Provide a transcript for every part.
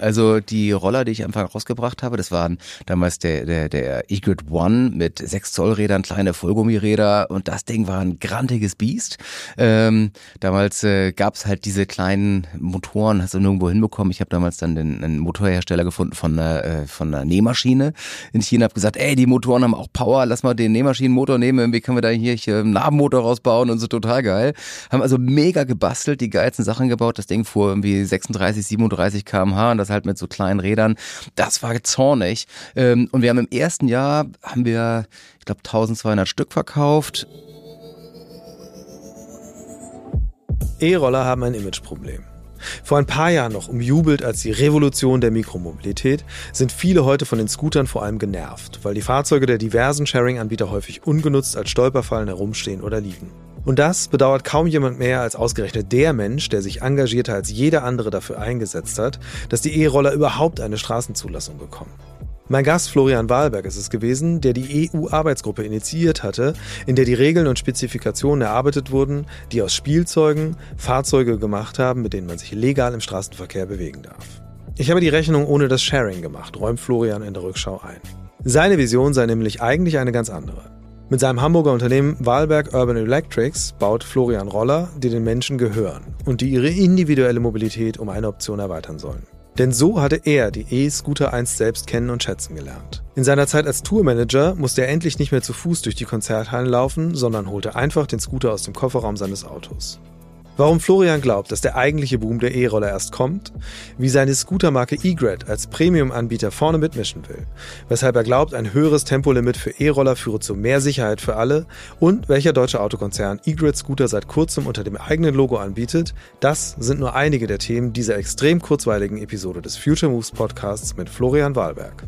Also die Roller, die ich einfach rausgebracht habe, das waren damals der, der, der Egret One mit 6 Zoll Rädern, kleine Vollgummiräder und das Ding war ein grantiges Biest. Ähm, damals äh, gab es halt diese kleinen Motoren, hast du nirgendwo hinbekommen. Ich habe damals dann den, einen Motorhersteller gefunden von einer, äh, von einer Nähmaschine in China, habe gesagt, ey, die Motoren haben auch Power, lass mal den Nähmaschinenmotor nehmen, irgendwie können wir da hier, hier einen Nabenmotor rausbauen und so total geil. Haben also mega gebastelt, die geilsten Sachen gebaut. Das Ding fuhr irgendwie 36, 37 kmh und das halt mit so kleinen Rädern. Das war zornig. Ähm, und wir haben im ersten Jahr, haben wir, ich glaube, 1200 Stück verkauft. E-Roller haben ein Imageproblem. Vor ein paar Jahren noch umjubelt als die Revolution der Mikromobilität, sind viele heute von den Scootern vor allem genervt, weil die Fahrzeuge der diversen Sharing-Anbieter häufig ungenutzt als Stolperfallen herumstehen oder liegen. Und das bedauert kaum jemand mehr als ausgerechnet der Mensch, der sich engagierter als jeder andere dafür eingesetzt hat, dass die E-Roller überhaupt eine Straßenzulassung bekommen. Mein Gast Florian Wahlberg ist es gewesen, der die EU-Arbeitsgruppe initiiert hatte, in der die Regeln und Spezifikationen erarbeitet wurden, die aus Spielzeugen Fahrzeuge gemacht haben, mit denen man sich legal im Straßenverkehr bewegen darf. Ich habe die Rechnung ohne das Sharing gemacht, räumt Florian in der Rückschau ein. Seine Vision sei nämlich eigentlich eine ganz andere. Mit seinem Hamburger Unternehmen Wahlberg Urban Electrics baut Florian Roller, die den Menschen gehören und die ihre individuelle Mobilität um eine Option erweitern sollen. Denn so hatte er die E-Scooter einst selbst kennen und schätzen gelernt. In seiner Zeit als Tourmanager musste er endlich nicht mehr zu Fuß durch die Konzerthallen laufen, sondern holte einfach den Scooter aus dem Kofferraum seines Autos. Warum Florian glaubt, dass der eigentliche Boom der E-Roller erst kommt, wie seine Scootermarke E-Grid als Premium-Anbieter vorne mitmischen will, weshalb er glaubt, ein höheres Tempolimit für E-Roller führe zu mehr Sicherheit für alle und welcher deutsche Autokonzern E-Grid Scooter seit kurzem unter dem eigenen Logo anbietet, das sind nur einige der Themen dieser extrem kurzweiligen Episode des Future Moves Podcasts mit Florian Wahlberg.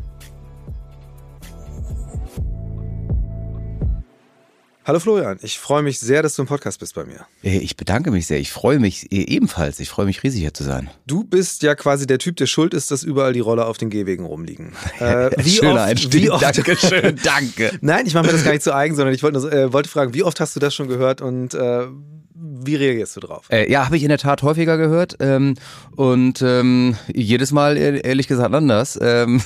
Hallo Florian, ich freue mich sehr, dass du im Podcast bist bei mir. Ich bedanke mich sehr. Ich freue mich äh, ebenfalls. Ich freue mich riesig hier zu sein. Du bist ja quasi der Typ, der schuld ist, dass überall die Roller auf den Gehwegen rumliegen. Äh, wie Schöner oft, Einstieg. Wie oft, Dankeschön, danke. Nein, ich mache mir das gar nicht zu eigen, sondern ich wollte, äh, wollte fragen, wie oft hast du das schon gehört und äh, wie reagierst du drauf? Äh, ja, habe ich in der Tat häufiger gehört ähm, und ähm, jedes Mal ehrlich gesagt anders. Ähm,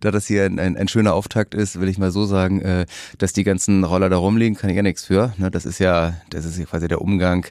da das hier ein, ein, ein, schöner Auftakt ist, will ich mal so sagen, äh, dass die ganzen Roller da rumliegen, kann ich ja nichts für. Ne? Das ist ja, das ist ja quasi der Umgang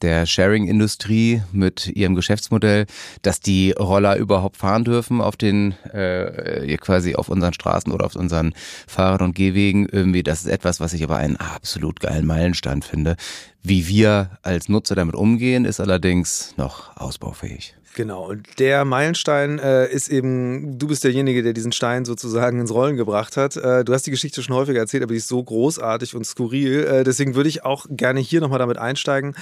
der Sharing-Industrie mit ihrem Geschäftsmodell, dass die Roller überhaupt fahren dürfen auf den äh, quasi auf unseren Straßen oder auf unseren Fahrrad- und Gehwegen. Irgendwie, das ist etwas, was ich aber einen absolut geilen Meilenstein finde. Wie wir als Nutzer damit umgehen, ist allerdings noch ausbaufähig. Genau, und der Meilenstein äh, ist eben, du bist derjenige, der diesen Stein sozusagen ins Rollen gebracht hat. Äh, du hast die Geschichte schon häufiger erzählt, aber die ist so großartig und skurril. Äh, deswegen würde ich auch gerne hier nochmal damit einsteigen.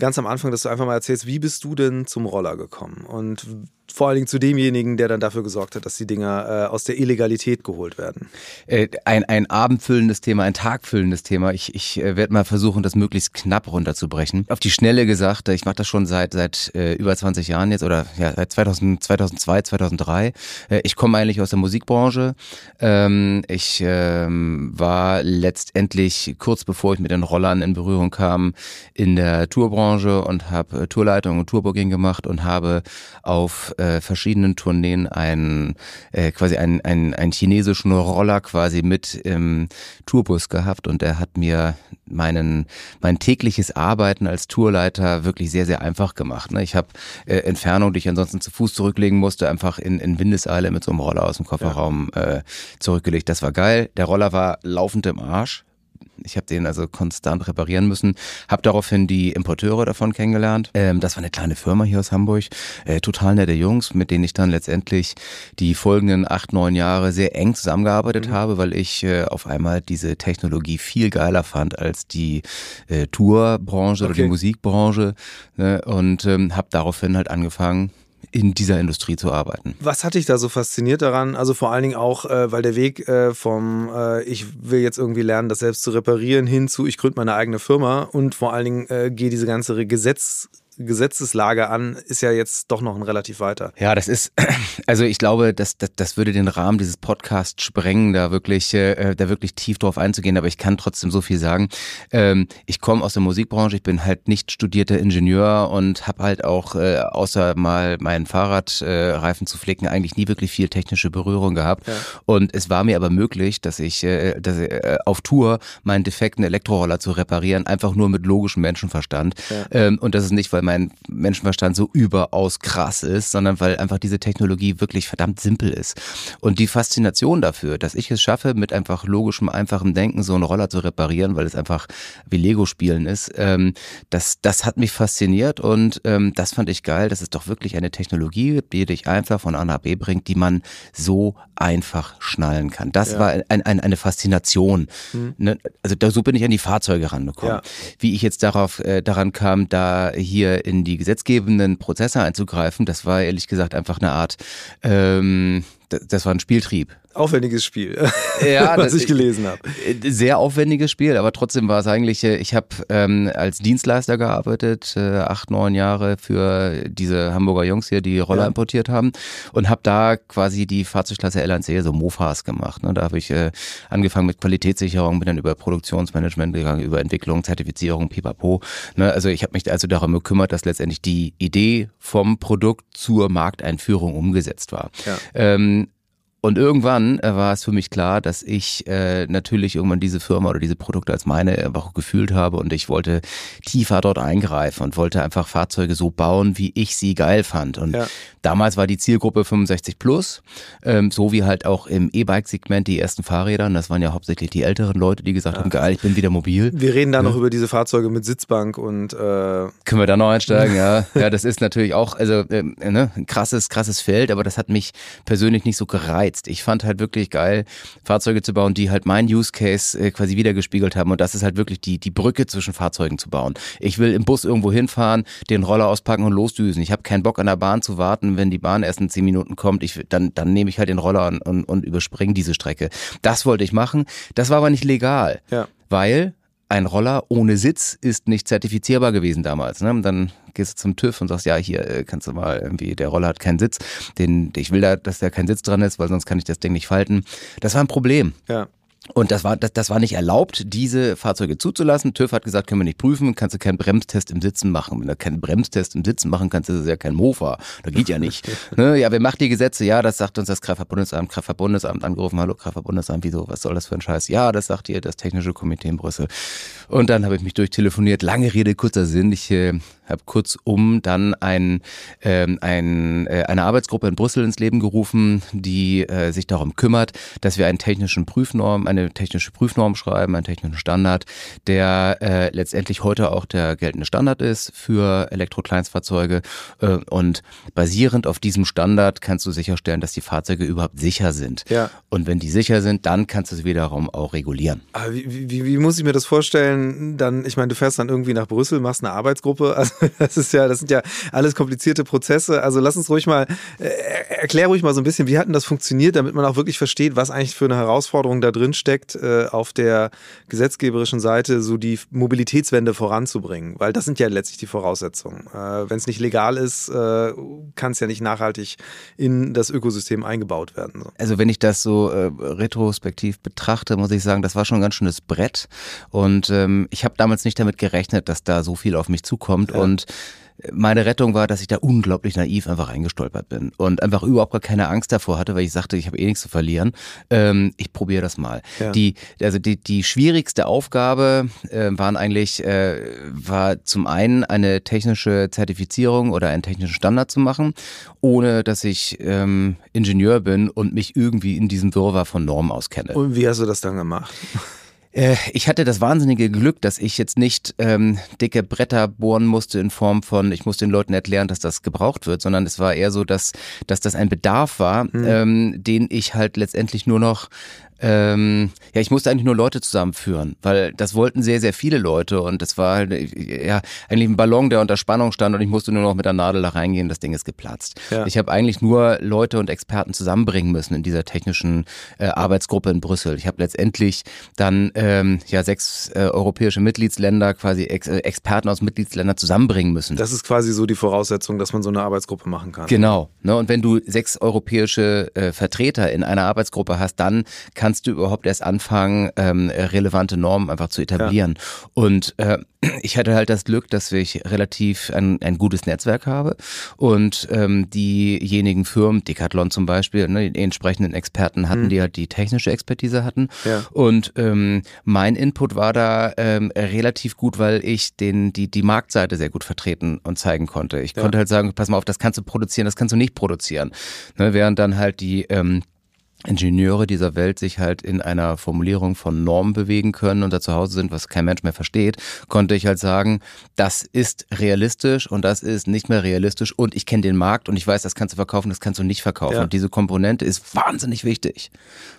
Ganz am Anfang, dass du einfach mal erzählst, wie bist du denn zum Roller gekommen? Und vor allen Dingen zu demjenigen, der dann dafür gesorgt hat, dass die Dinger äh, aus der Illegalität geholt werden. Äh, ein, ein abendfüllendes Thema, ein tagfüllendes Thema. Ich, ich äh, werde mal versuchen, das möglichst knapp runterzubrechen. Auf die Schnelle gesagt, ich mache das schon seit seit äh, über 20 Jahren jetzt oder ja seit 2000, 2002, 2003. Äh, ich komme eigentlich aus der Musikbranche. Ähm, ich ähm, war letztendlich kurz bevor ich mit den Rollern in Berührung kam in der Tourbranche und habe äh, Tourleitung und Tourbooking gemacht und habe auf äh, verschiedenen Tourneen einen äh, quasi einen, einen, einen chinesischen Roller quasi mit im Tourbus gehabt und der hat mir meinen mein tägliches Arbeiten als Tourleiter wirklich sehr sehr einfach gemacht. Ne? Ich habe äh, Entfernung, die ich ansonsten zu Fuß zurücklegen musste, einfach in, in Windeseile mit so einem Roller aus dem Kofferraum ja. äh, zurückgelegt. Das war geil. Der Roller war laufend im Arsch. Ich habe den also konstant reparieren müssen. Habe daraufhin die Importeure davon kennengelernt. Ähm, das war eine kleine Firma hier aus Hamburg. Äh, total nette Jungs, mit denen ich dann letztendlich die folgenden acht, neun Jahre sehr eng zusammengearbeitet mhm. habe, weil ich äh, auf einmal diese Technologie viel geiler fand als die äh, Tourbranche okay. oder die Musikbranche. Ne? Und ähm, habe daraufhin halt angefangen, in dieser Industrie zu arbeiten. Was hat dich da so fasziniert daran? Also vor allen Dingen auch, äh, weil der Weg äh, vom äh, ich will jetzt irgendwie lernen, das selbst zu reparieren, hin zu ich gründe meine eigene Firma und vor allen Dingen äh, gehe diese ganze Gesetz Gesetzeslage an, ist ja jetzt doch noch ein relativ weiter. Ja, das ist, also ich glaube, das, das, das würde den Rahmen dieses Podcasts sprengen, da wirklich, äh, da wirklich tief drauf einzugehen, aber ich kann trotzdem so viel sagen. Ähm, ich komme aus der Musikbranche, ich bin halt nicht studierter Ingenieur und habe halt auch, äh, außer mal meinen Fahrradreifen äh, zu flicken, eigentlich nie wirklich viel technische Berührung gehabt. Ja. Und es war mir aber möglich, dass ich, äh, dass äh, auf Tour meinen defekten Elektroroller zu reparieren, einfach nur mit logischem Menschenverstand. Ja. Ähm, und das ist nicht, weil mein Menschenverstand so überaus krass ist, sondern weil einfach diese Technologie wirklich verdammt simpel ist. Und die Faszination dafür, dass ich es schaffe, mit einfach logischem, einfachem Denken so einen Roller zu reparieren, weil es einfach wie Lego-Spielen ist, ähm, das, das hat mich fasziniert und ähm, das fand ich geil, dass es doch wirklich eine Technologie gibt, die dich einfach von A nach B bringt, die man so einfach schnallen kann. Das ja. war ein, ein, eine Faszination. Hm. Ne? Also da, so bin ich an die Fahrzeuge rangekommen. Ja. Wie ich jetzt darauf äh, daran kam, da hier in die gesetzgebenden Prozesse einzugreifen, das war ehrlich gesagt einfach eine Art, ähm, das war ein Spieltrieb aufwendiges Spiel, ja, was ich gelesen habe. Äh, sehr aufwendiges Spiel, aber trotzdem war es eigentlich, äh, ich habe ähm, als Dienstleister gearbeitet, äh, acht, neun Jahre für diese Hamburger Jungs hier, die Roller ja. importiert haben und habe da quasi die Fahrzeugklasse LNC, so Mofas gemacht. Ne? Da habe ich äh, angefangen mit Qualitätssicherung, bin dann über Produktionsmanagement gegangen, über Entwicklung, Zertifizierung, pipapo. Ne? Also ich habe mich also darum gekümmert, dass letztendlich die Idee vom Produkt zur Markteinführung umgesetzt war. Ja. Ähm, und irgendwann äh, war es für mich klar, dass ich äh, natürlich irgendwann diese Firma oder diese Produkte als meine einfach gefühlt habe und ich wollte tiefer dort eingreifen und wollte einfach Fahrzeuge so bauen, wie ich sie geil fand. Und ja. damals war die Zielgruppe 65 plus, ähm, so wie halt auch im E-Bike-Segment die ersten Fahrräder. Und das waren ja hauptsächlich die älteren Leute, die gesagt ja. haben, geil, ich bin wieder mobil. Wir reden da ja. noch über diese Fahrzeuge mit Sitzbank und äh können wir da noch einsteigen, ja. Ja, das ist natürlich auch, also äh, ne, ein krasses, krasses Feld, aber das hat mich persönlich nicht so gereizt gereizt. Ich fand halt wirklich geil, Fahrzeuge zu bauen, die halt mein Use Case äh, quasi wiedergespiegelt haben. Und das ist halt wirklich die, die Brücke zwischen Fahrzeugen zu bauen. Ich will im Bus irgendwo hinfahren, den Roller auspacken und losdüsen. Ich habe keinen Bock an der Bahn zu warten, wenn die Bahn erst in zehn Minuten kommt. Ich, dann, dann nehme ich halt den Roller und, und, und überspringe diese Strecke. Das wollte ich machen. Das war aber nicht legal. Ja. Weil ein Roller ohne Sitz ist nicht zertifizierbar gewesen damals. Ne? Dann gehst du zum TÜV und sagst, ja, hier äh, kannst du mal irgendwie, der Roller hat keinen Sitz. Den, ich will da, dass da kein Sitz dran ist, weil sonst kann ich das Ding nicht falten. Das war ein Problem. Ja. Und das war, das, das war nicht erlaubt, diese Fahrzeuge zuzulassen. TÜV hat gesagt, können wir nicht prüfen, kannst du keinen Bremstest im Sitzen machen. Wenn du keinen Bremstest im Sitzen machen kannst, ist es ja kein Mofa. Das geht ja nicht. ne? Ja, wer macht die Gesetze? Ja, das sagt uns das Kraftfahrtbundesamt. Kraftfahrtbundesamt angerufen, hallo Kraftfahrtbundesamt, wieso, was soll das für ein Scheiß? Ja, das sagt ihr das Technische Komitee in Brüssel. Und dann habe ich mich durchtelefoniert. Lange Rede, kurzer Sinn. Ich äh, habe kurzum dann ein, ähm, ein, äh, eine Arbeitsgruppe in Brüssel ins Leben gerufen, die äh, sich darum kümmert, dass wir einen technischen Prüfnorm, eine technische Prüfnorm schreiben, einen technischen Standard, der äh, letztendlich heute auch der geltende Standard ist für Elektrokleinstfahrzeuge. Äh, und basierend auf diesem Standard kannst du sicherstellen, dass die Fahrzeuge überhaupt sicher sind. Ja. Und wenn die sicher sind, dann kannst du sie wiederum auch regulieren. Aber wie, wie, wie muss ich mir das vorstellen? Dann, ich meine, du fährst dann irgendwie nach Brüssel, machst eine Arbeitsgruppe. Also das ist ja, das sind ja alles komplizierte Prozesse. Also lass uns ruhig mal, äh, erklär ruhig mal so ein bisschen, wie hat denn das funktioniert, damit man auch wirklich versteht, was eigentlich für eine Herausforderung da drin steckt, äh, auf der gesetzgeberischen Seite so die Mobilitätswende voranzubringen. Weil das sind ja letztlich die Voraussetzungen. Äh, Wenn es nicht legal ist, äh, kann es ja nicht nachhaltig in das Ökosystem eingebaut werden. So. Also wenn ich das so äh, retrospektiv betrachte, muss ich sagen, das war schon ein ganz schönes Brett. Und ähm, ich habe damals nicht damit gerechnet, dass da so viel auf mich zukommt. Ja. Und meine Rettung war, dass ich da unglaublich naiv einfach reingestolpert bin und einfach überhaupt gar keine Angst davor hatte, weil ich sagte, ich habe eh nichts zu verlieren. Ähm, ich probiere das mal. Ja. Die, also die, die schwierigste Aufgabe äh, waren eigentlich, äh, war zum einen eine technische Zertifizierung oder einen technischen Standard zu machen, ohne dass ich ähm, Ingenieur bin und mich irgendwie in diesem Wirrwarr von Normen auskenne. Und wie hast du das dann gemacht? Äh, ich hatte das wahnsinnige Glück, dass ich jetzt nicht ähm, dicke Bretter bohren musste in Form von, ich muss den Leuten erklären, dass das gebraucht wird, sondern es war eher so, dass, dass das ein Bedarf war, mhm. ähm, den ich halt letztendlich nur noch ähm, ja, ich musste eigentlich nur Leute zusammenführen, weil das wollten sehr, sehr viele Leute und das war halt, ja eigentlich ein Ballon, der unter Spannung stand und ich musste nur noch mit der Nadel da reingehen, das Ding ist geplatzt. Ja. Ich habe eigentlich nur Leute und Experten zusammenbringen müssen in dieser technischen äh, Arbeitsgruppe in Brüssel. Ich habe letztendlich dann ähm, ja sechs äh, europäische Mitgliedsländer, quasi Ex äh, Experten aus Mitgliedsländern zusammenbringen müssen. Das ist quasi so die Voraussetzung, dass man so eine Arbeitsgruppe machen kann. Genau. Ne? Und wenn du sechs europäische äh, Vertreter in einer Arbeitsgruppe hast, dann kannst du überhaupt erst anfangen, ähm, relevante Normen einfach zu etablieren. Ja. Und äh, ich hatte halt das Glück, dass ich relativ ein, ein gutes Netzwerk habe und ähm, diejenigen Firmen, Decathlon zum Beispiel, ne, die entsprechenden Experten hatten, mhm. die halt die technische Expertise hatten. Ja. Und ähm, mein Input war da ähm, relativ gut, weil ich den die die Marktseite sehr gut vertreten und zeigen konnte. Ich ja. konnte halt sagen, pass mal auf, das kannst du produzieren, das kannst du nicht produzieren. Ne, während dann halt die ähm, Ingenieure dieser Welt sich halt in einer Formulierung von Normen bewegen können und da zu Hause sind, was kein Mensch mehr versteht, konnte ich halt sagen, das ist realistisch und das ist nicht mehr realistisch und ich kenne den Markt und ich weiß, das kannst du verkaufen, das kannst du nicht verkaufen. Ja. Und diese Komponente ist wahnsinnig wichtig.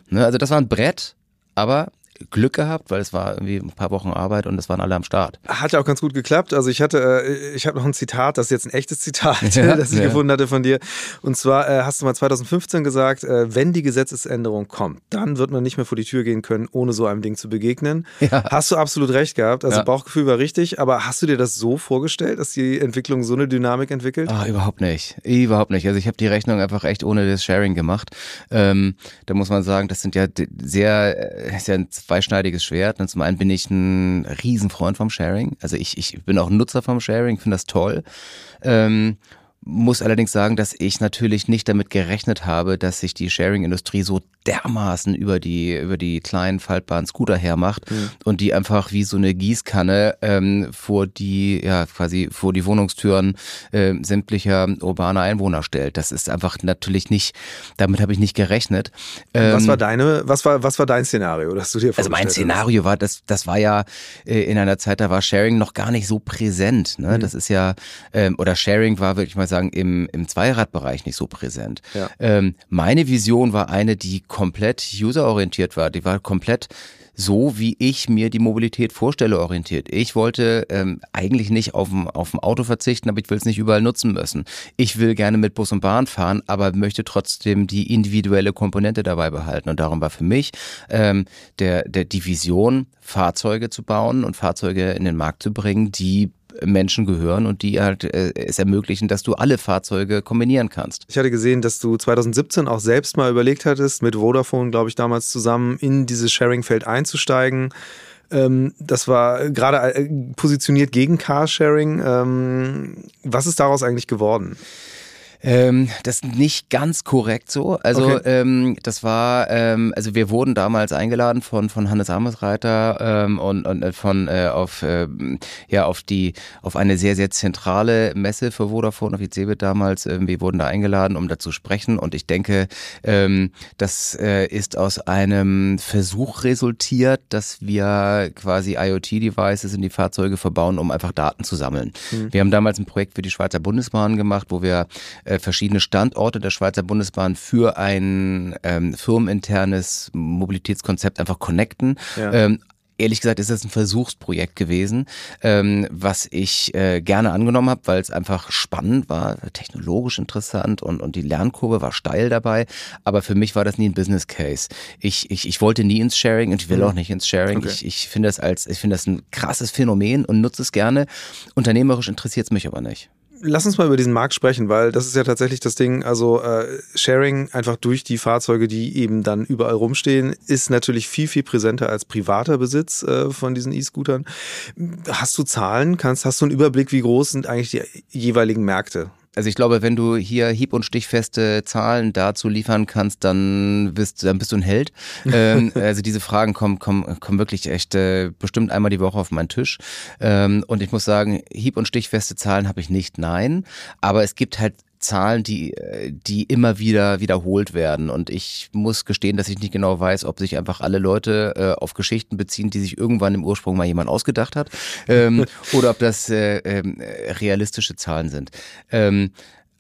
Ne? Also das war ein Brett, aber Glück gehabt, weil es war irgendwie ein paar Wochen Arbeit und es waren alle am Start. Hat ja auch ganz gut geklappt. Also ich hatte, äh, ich habe noch ein Zitat, das ist jetzt ein echtes Zitat, ja, das ich ja. gefunden hatte von dir. Und zwar äh, hast du mal 2015 gesagt, äh, wenn die Gesetzesänderung kommt, dann wird man nicht mehr vor die Tür gehen können, ohne so einem Ding zu begegnen. Ja. Hast du absolut recht gehabt. Also Bauchgefühl war richtig, aber hast du dir das so vorgestellt, dass die Entwicklung so eine Dynamik entwickelt? Ah, überhaupt nicht. Überhaupt nicht. Also ich habe die Rechnung einfach echt ohne das Sharing gemacht. Ähm, da muss man sagen, das sind ja sehr, sehr zweischneidiges Schwert. Und zum einen bin ich ein Riesenfreund vom Sharing. Also ich, ich bin auch ein Nutzer vom Sharing, finde das toll. Ähm, muss allerdings sagen, dass ich natürlich nicht damit gerechnet habe, dass sich die Sharing-Industrie so dermaßen über die über die kleinen faltbaren Scooter hermacht mhm. und die einfach wie so eine Gießkanne ähm, vor die ja quasi vor die Wohnungstüren äh, sämtlicher urbaner Einwohner stellt. Das ist einfach natürlich nicht. Damit habe ich nicht gerechnet. Ähm, was war deine was war was war dein Szenario, dass du dir Also mein Szenario hast? war das das war ja äh, in einer Zeit da war Sharing noch gar nicht so präsent. Ne? Mhm. Das ist ja ähm, oder Sharing war wirklich mal sagen, im, im Zweiradbereich nicht so präsent. Ja. Ähm, meine Vision war eine, die komplett userorientiert war. Die war komplett so, wie ich mir die Mobilität vorstelle, orientiert. Ich wollte ähm, eigentlich nicht auf ein Auto verzichten, aber ich will es nicht überall nutzen müssen. Ich will gerne mit Bus und Bahn fahren, aber möchte trotzdem die individuelle Komponente dabei behalten. Und darum war für mich ähm, der, der die Vision, Fahrzeuge zu bauen und Fahrzeuge in den Markt zu bringen, die Menschen gehören und die halt äh, es ermöglichen, dass du alle Fahrzeuge kombinieren kannst. Ich hatte gesehen, dass du 2017 auch selbst mal überlegt hattest, mit Vodafone, glaube ich, damals zusammen in dieses Sharing-Feld einzusteigen. Ähm, das war gerade äh, positioniert gegen Carsharing. Ähm, was ist daraus eigentlich geworden? Ähm, das ist nicht ganz korrekt so. Also okay. ähm, das war, ähm, also wir wurden damals eingeladen von von Hannes Amesreiter ähm, und, und äh, von äh, auf äh, ja auf die auf eine sehr sehr zentrale Messe für Vodafone auf die CeBIT damals. Ähm, wir wurden da eingeladen, um da zu sprechen und ich denke, ähm, das äh, ist aus einem Versuch resultiert, dass wir quasi IoT-Devices in die Fahrzeuge verbauen, um einfach Daten zu sammeln. Mhm. Wir haben damals ein Projekt für die Schweizer Bundesbahn gemacht, wo wir äh, äh, verschiedene Standorte der Schweizer Bundesbahn für ein ähm, firmeninternes Mobilitätskonzept einfach connecten. Ja. Ähm, ehrlich gesagt ist das ein Versuchsprojekt gewesen, ähm, was ich äh, gerne angenommen habe, weil es einfach spannend war, technologisch interessant und, und die Lernkurve war steil dabei. Aber für mich war das nie ein Business Case. Ich, ich, ich wollte nie ins Sharing und ich will mhm. auch nicht ins Sharing. Okay. Ich, ich finde das als, ich finde das ein krasses Phänomen und nutze es gerne. Unternehmerisch interessiert es mich aber nicht lass uns mal über diesen Markt sprechen, weil das ist ja tatsächlich das Ding. Also äh, Sharing einfach durch die Fahrzeuge, die eben dann überall rumstehen, ist natürlich viel, viel präsenter als privater Besitz äh, von diesen E-Scootern. Hast du Zahlen? Kannst, hast du einen Überblick, wie groß sind eigentlich die jeweiligen Märkte? Also ich glaube, wenn du hier hieb- und stichfeste Zahlen dazu liefern kannst, dann bist, dann bist du ein Held. ähm, also diese Fragen kommen, kommen, kommen wirklich echt äh, bestimmt einmal die Woche auf meinen Tisch. Ähm, und ich muss sagen, hieb- und stichfeste Zahlen habe ich nicht, nein. Aber es gibt halt Zahlen, die, die immer wieder wiederholt werden. Und ich muss gestehen, dass ich nicht genau weiß, ob sich einfach alle Leute äh, auf Geschichten beziehen, die sich irgendwann im Ursprung mal jemand ausgedacht hat, ähm, oder ob das äh, äh, realistische Zahlen sind. Ähm,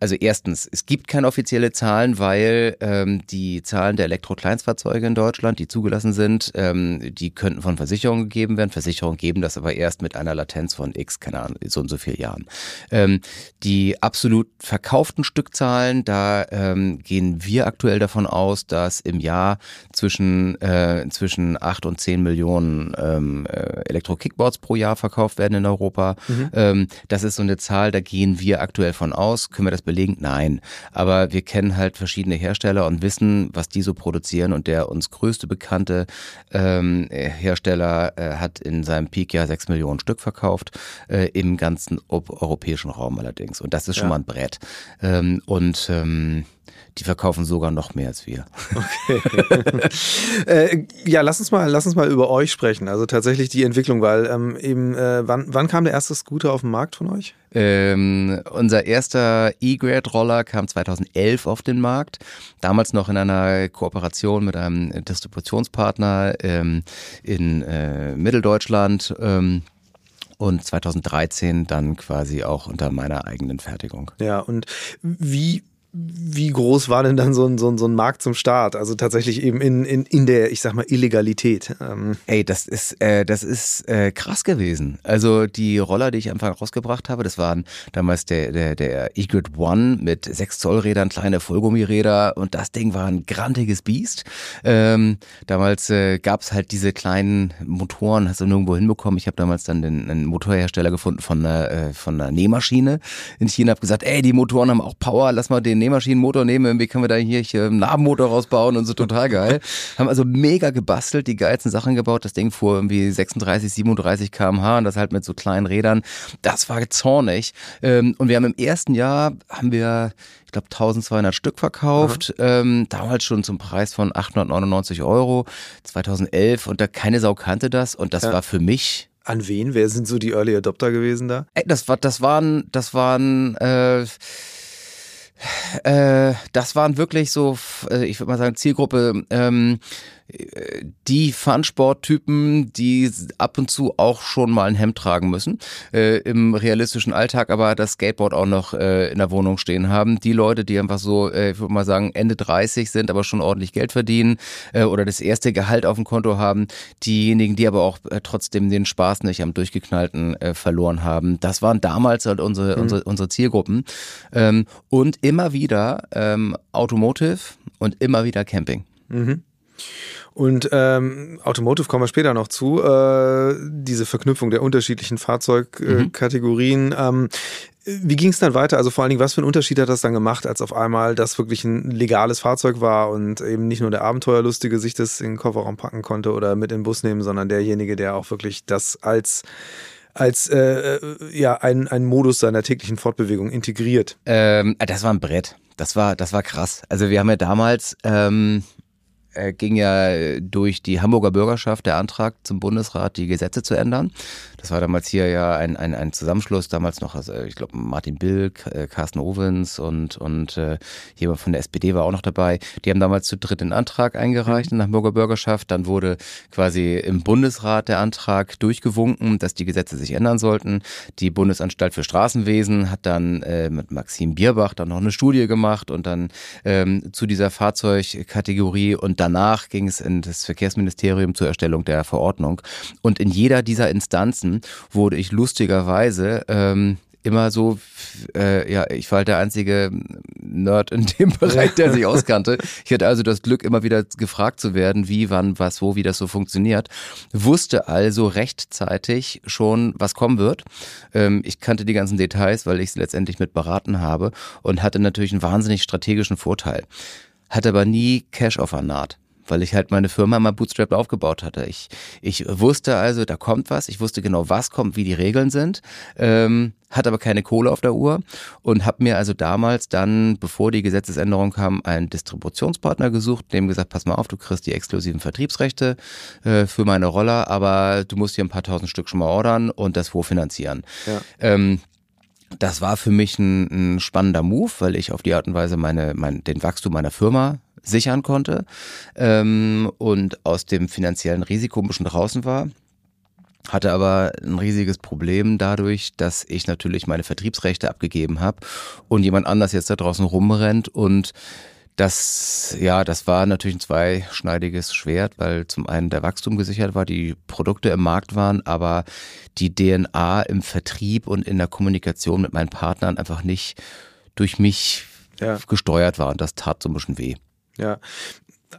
also erstens, es gibt keine offizielle Zahlen, weil ähm, die Zahlen der Elektrokleinstfahrzeuge in Deutschland, die zugelassen sind, ähm, die könnten von Versicherungen gegeben werden. Versicherungen geben das aber erst mit einer Latenz von x, keine Ahnung, so und so vielen Jahren. Ähm, die absolut verkauften Stückzahlen, da ähm, gehen wir aktuell davon aus, dass im Jahr zwischen, äh, zwischen acht und zehn Millionen ähm, äh, Elektro-Kickboards pro Jahr verkauft werden in Europa. Mhm. Ähm, das ist so eine Zahl, da gehen wir aktuell von aus. Können wir das belegen? Nein. Aber wir kennen halt verschiedene Hersteller und wissen, was die so produzieren. Und der uns größte bekannte ähm, Hersteller äh, hat in seinem Peak-Jahr sechs Millionen Stück verkauft, äh, im ganzen europäischen Raum allerdings. Und das ist schon ja. mal ein Brett. Ähm, und ähm, die verkaufen sogar noch mehr als wir. Okay. äh, ja, lass uns mal, lass uns mal über euch sprechen. Also tatsächlich die Entwicklung, weil ähm, eben, äh, wann, wann kam der erste Scooter auf den Markt von euch? Ähm, unser erster E-Grade-Roller kam 2011 auf den Markt. Damals noch in einer Kooperation mit einem Distributionspartner ähm, in äh, Mitteldeutschland. Ähm, und 2013 dann quasi auch unter meiner eigenen Fertigung. Ja, und wie wie groß war denn dann so ein, so ein, so ein Markt zum Start? Also tatsächlich eben in, in, in der, ich sag mal, Illegalität. Ähm. Ey, das ist, äh, das ist äh, krass gewesen. Also die Roller, die ich am Anfang rausgebracht habe, das waren damals der, der, der E-Grid One mit 6 Zoll Rädern, kleine Vollgummiräder und das Ding war ein grantiges Biest. Ähm, damals äh, gab es halt diese kleinen Motoren, hast du nirgendwo hinbekommen. Ich habe damals dann den, einen Motorhersteller gefunden von einer, äh, von einer Nähmaschine in China, habe gesagt, ey, die Motoren haben auch Power, lass mal den Nähmaschinenmotor nehmen, irgendwie können wir da hier, einen Narbenmotor rausbauen und so total geil. Haben also mega gebastelt, die geilsten Sachen gebaut. Das Ding fuhr irgendwie 36, 37 kmh und das halt mit so kleinen Rädern. Das war zornig. Ähm, und wir haben im ersten Jahr, haben wir, ich glaube, 1200 Stück verkauft. Ähm, damals schon zum Preis von 899 Euro. 2011 und da keine Sau kannte das und das ja. war für mich an wen? Wer sind so die Early Adopter gewesen da? Ey, das war, das waren, das waren äh, äh, das waren wirklich so, äh, ich würde mal sagen, Zielgruppe ähm, die Fun-Sport-Typen, die ab und zu auch schon mal ein Hemd tragen müssen, äh, im realistischen Alltag, aber das Skateboard auch noch äh, in der Wohnung stehen haben. Die Leute, die einfach so, äh, ich würde mal sagen, Ende 30 sind, aber schon ordentlich Geld verdienen äh, oder das erste Gehalt auf dem Konto haben. Diejenigen, die aber auch äh, trotzdem den Spaß nicht am Durchgeknallten äh, verloren haben. Das waren damals halt unsere, mhm. unsere, unsere Zielgruppen. Ähm, und immer wieder ähm, Automotive und immer wieder Camping. Mhm. Und ähm, Automotive kommen wir später noch zu, äh, diese Verknüpfung der unterschiedlichen Fahrzeugkategorien. Mhm. Ähm, wie ging es dann weiter? Also vor allen Dingen, was für einen Unterschied hat das dann gemacht, als auf einmal das wirklich ein legales Fahrzeug war und eben nicht nur der Abenteuerlustige sich das in den Kofferraum packen konnte oder mit in den Bus nehmen, sondern derjenige, der auch wirklich das als als äh, äh ja ein, ein Modus seiner täglichen Fortbewegung integriert. Ähm, das war ein Brett. Das war das war krass. Also wir haben ja damals ähm, äh, ging ja durch die Hamburger Bürgerschaft der Antrag zum Bundesrat, die Gesetze zu ändern. Das war damals hier ja ein, ein, ein Zusammenschluss, damals noch, also ich glaube Martin Bilk, äh, Carsten Owens und, und äh, jemand von der SPD war auch noch dabei. Die haben damals zu dritt den Antrag eingereicht in der Hamburger Bürgerschaft. Dann wurde quasi im Bundesrat der Antrag durchgewunken, dass die Gesetze sich ändern sollten. Die Bundesanstalt für Straßenwesen hat dann äh, mit Maxim Bierbach dann noch eine Studie gemacht und dann ähm, zu dieser Fahrzeugkategorie und danach ging es in das Verkehrsministerium zur Erstellung der Verordnung. Und in jeder dieser Instanzen wurde ich lustigerweise ähm, immer so, äh, ja, ich war halt der einzige Nerd in dem Bereich, der sich auskannte. Ich hatte also das Glück, immer wieder gefragt zu werden, wie, wann, was, wo, wie das so funktioniert. Wusste also rechtzeitig schon, was kommen wird. Ähm, ich kannte die ganzen Details, weil ich es letztendlich mit beraten habe und hatte natürlich einen wahnsinnig strategischen Vorteil. Hatte aber nie Cash auf der Naht weil ich halt meine Firma mal bootstrapped aufgebaut hatte. Ich, ich wusste also, da kommt was, ich wusste genau, was kommt, wie die Regeln sind, ähm, hatte aber keine Kohle auf der Uhr und habe mir also damals dann, bevor die Gesetzesänderung kam, einen Distributionspartner gesucht, dem gesagt, pass mal auf, du kriegst die exklusiven Vertriebsrechte äh, für meine Roller, aber du musst hier ein paar tausend Stück schon mal ordern und das vorfinanzieren. Ja. Ähm, das war für mich ein, ein, spannender Move, weil ich auf die Art und Weise meine, mein, den Wachstum meiner Firma sichern konnte ähm, und aus dem finanziellen Risiko ein bisschen draußen war. hatte aber ein riesiges Problem dadurch, dass ich natürlich meine Vertriebsrechte abgegeben habe und jemand anders jetzt da draußen rumrennt und das, ja, das war natürlich ein zweischneidiges Schwert, weil zum einen der Wachstum gesichert war, die Produkte im Markt waren, aber die DNA im Vertrieb und in der Kommunikation mit meinen Partnern einfach nicht durch mich ja. gesteuert war und das tat so ein bisschen weh. Ja,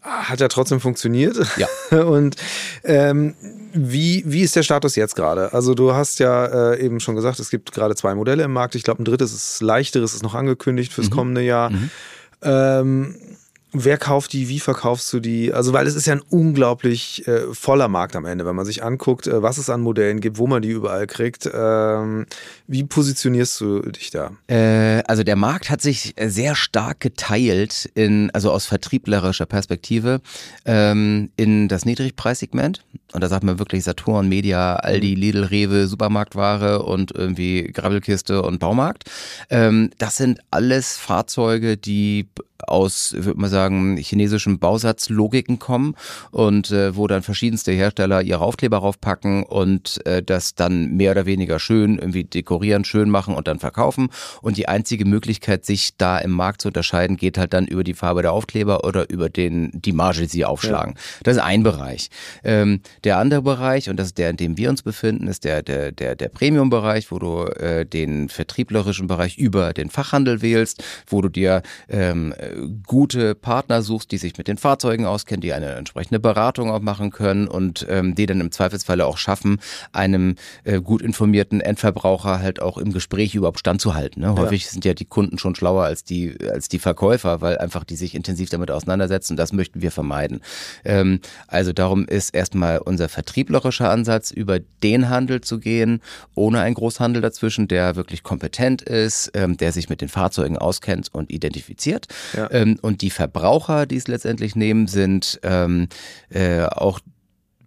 hat ja trotzdem funktioniert. Ja. Und ähm, wie, wie ist der Status jetzt gerade? Also du hast ja äh, eben schon gesagt, es gibt gerade zwei Modelle im Markt. Ich glaube, ein drittes ist leichteres, ist noch angekündigt fürs mhm. kommende Jahr. Mhm. Ähm, wer kauft die, wie verkaufst du die? Also, weil es ist ja ein unglaublich äh, voller Markt am Ende, wenn man sich anguckt, äh, was es an Modellen gibt, wo man die überall kriegt. Ähm, wie positionierst du dich da? Äh, also der Markt hat sich sehr stark geteilt in, also aus vertrieblerischer Perspektive, ähm, in das Niedrigpreissegment. Und da sagt man wirklich Saturn, Media, Aldi, mhm. Lidl, Rewe, Supermarktware und irgendwie Grabbelkiste und Baumarkt. Ähm, das sind alles Fahrzeuge, die aus, würde man sagen, chinesischen Bausatzlogiken kommen und äh, wo dann verschiedenste Hersteller ihre Aufkleber raufpacken und äh, das dann mehr oder weniger schön irgendwie dekorieren, schön machen und dann verkaufen. Und die einzige Möglichkeit, sich da im Markt zu unterscheiden, geht halt dann über die Farbe der Aufkleber oder über den, die Marge, die sie aufschlagen. Ja. Das ist ein Bereich. Ähm, der andere Bereich, und das ist der, in dem wir uns befinden, ist der, der, der, der Premium-Bereich, wo du äh, den vertrieblerischen Bereich über den Fachhandel wählst, wo du dir ähm, gute Partner suchst, die sich mit den Fahrzeugen auskennen, die eine entsprechende Beratung auch machen können und ähm, die dann im Zweifelsfalle auch schaffen, einem äh, gut informierten Endverbraucher halt auch im Gespräch überhaupt standzuhalten. Ne? Häufig ja. sind ja die Kunden schon schlauer als die, als die Verkäufer, weil einfach die sich intensiv damit auseinandersetzen. Das möchten wir vermeiden. Ähm, also darum ist erstmal unser vertrieblerischer Ansatz, über den Handel zu gehen, ohne einen Großhandel dazwischen, der wirklich kompetent ist, ähm, der sich mit den Fahrzeugen auskennt und identifiziert. Ja. Ähm, und die Verbraucher, die es letztendlich nehmen, sind ähm, äh, auch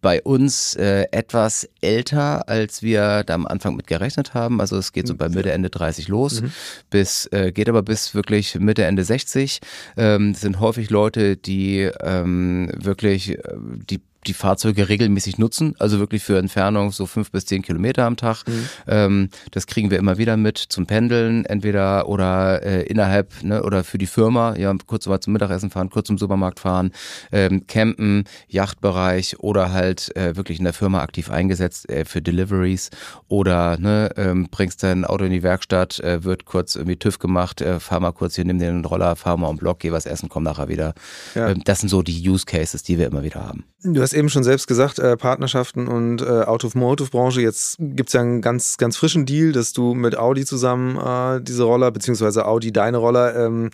bei uns äh, etwas älter, als wir da am Anfang mit gerechnet haben. Also es geht so bei Mitte, Ende 30 los, mhm. bis, äh, geht aber bis wirklich Mitte, Ende 60. Ähm, sind häufig Leute, die ähm, wirklich äh, die die Fahrzeuge regelmäßig nutzen, also wirklich für Entfernung so fünf bis zehn Kilometer am Tag. Mhm. Ähm, das kriegen wir immer wieder mit zum Pendeln, entweder oder äh, innerhalb ne, oder für die Firma, ja, kurz mal zum Mittagessen fahren, kurz zum Supermarkt fahren, ähm, campen, Yachtbereich oder halt äh, wirklich in der Firma aktiv eingesetzt äh, für Deliveries oder ne, ähm, bringst dein Auto in die Werkstatt, äh, wird kurz irgendwie TÜV gemacht, äh, fahr mal kurz hier, nimm den Roller, fahr mal am Block, geh was essen, komm nachher wieder. Ja. Ähm, das sind so die Use Cases, die wir immer wieder haben. Du hast eben schon selbst gesagt, äh, Partnerschaften und äh, Automotive-Branche. Jetzt gibt es ja einen ganz, ganz frischen Deal, dass du mit Audi zusammen äh, diese Roller, beziehungsweise Audi deine Roller ähm,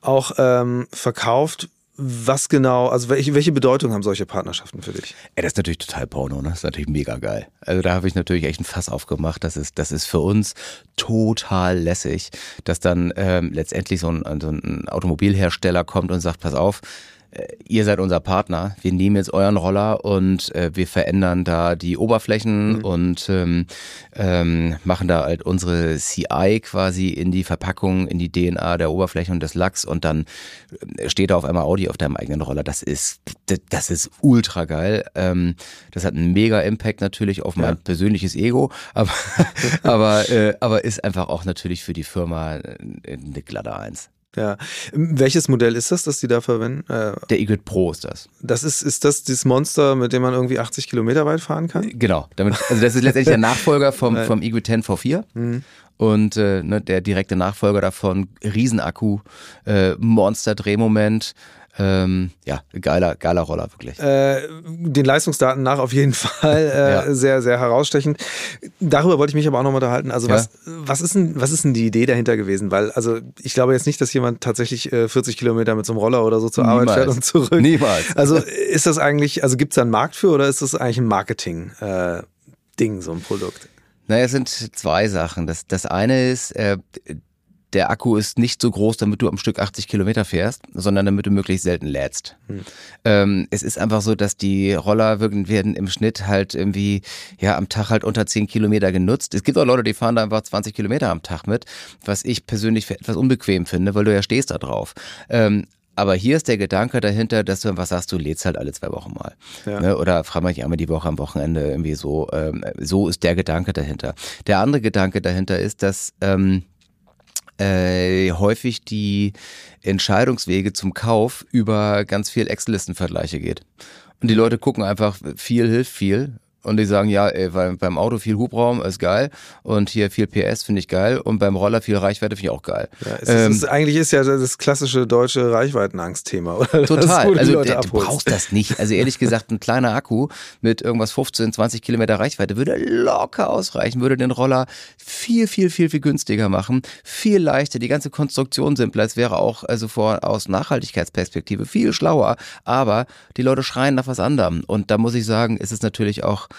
auch ähm, verkauft. Was genau, also welche, welche Bedeutung haben solche Partnerschaften für dich? Ey, das ist natürlich total Porno, ne? Das ist natürlich mega geil. Also da habe ich natürlich echt ein Fass aufgemacht. Das ist, das ist für uns total lässig, dass dann ähm, letztendlich so ein, so ein Automobilhersteller kommt und sagt, pass auf, ihr seid unser Partner, wir nehmen jetzt euren Roller und äh, wir verändern da die Oberflächen mhm. und ähm, ähm, machen da halt unsere CI quasi in die Verpackung, in die DNA der Oberfläche und des Lachs und dann äh, steht da auf einmal Audi auf deinem eigenen Roller. Das ist, das ist ultra geil. Ähm, das hat einen mega Impact natürlich auf mein ja. persönliches Ego, aber, aber, äh, aber ist einfach auch natürlich für die Firma äh, eine glatte Eins. Ja. Welches Modell ist das, das die da verwenden? Äh, der Egrid Pro ist das. Das ist, ist das dieses Monster, mit dem man irgendwie 80 Kilometer weit fahren kann? Genau. Damit, also das ist letztendlich der Nachfolger vom, vom Egrid 10 V4. Mhm. Und äh, ne, der direkte Nachfolger davon, Riesenakku, äh, Monster-Drehmoment, ähm, ja, geiler, geiler Roller, wirklich. Äh, den Leistungsdaten nach auf jeden Fall äh, ja. sehr, sehr herausstechend. Darüber wollte ich mich aber auch noch mal unterhalten. Also, ja. was, was, ist denn, was ist denn die Idee dahinter gewesen? Weil, also, ich glaube jetzt nicht, dass jemand tatsächlich äh, 40 Kilometer mit so einem Roller oder so zur Niemals. Arbeit fährt und zurück. Niemals. Also, ist das eigentlich, also gibt es da einen Markt für oder ist das eigentlich ein Marketing-Ding, äh, so ein Produkt? Naja, es sind zwei Sachen. Das, das eine ist, äh, der Akku ist nicht so groß, damit du am Stück 80 Kilometer fährst, sondern damit du möglichst selten lädst. Hm. Ähm, es ist einfach so, dass die Roller werden im Schnitt halt irgendwie ja am Tag halt unter 10 Kilometer genutzt. Es gibt auch Leute, die fahren da einfach 20 Kilometer am Tag mit, was ich persönlich für etwas unbequem finde, weil du ja stehst da drauf. Ähm, aber hier ist der Gedanke dahinter, dass du was sagst, du lädst halt alle zwei Wochen mal. Ja. Ne? Oder frag mal einmal die Woche am Wochenende irgendwie so. Ähm, so ist der Gedanke dahinter. Der andere Gedanke dahinter ist, dass ähm, äh, häufig die Entscheidungswege zum Kauf über ganz viel Excel-Listen-Vergleiche geht. Und die Leute gucken einfach, viel hilft viel und die sagen, ja, ey, weil beim Auto viel Hubraum ist geil und hier viel PS finde ich geil und beim Roller viel Reichweite finde ich auch geil. Ja, es ähm, ist, eigentlich ist ja das klassische deutsche Reichweitenangstthema, oder? Total. also du brauchst das nicht. Also ehrlich gesagt, ein kleiner Akku mit irgendwas 15, 20 Kilometer Reichweite würde locker ausreichen, würde den Roller viel, viel, viel, viel günstiger machen, viel leichter, die ganze Konstruktion simpler. Es wäre auch also vor aus Nachhaltigkeitsperspektive viel schlauer, aber die Leute schreien nach was anderem und da muss ich sagen, ist es natürlich auch äh,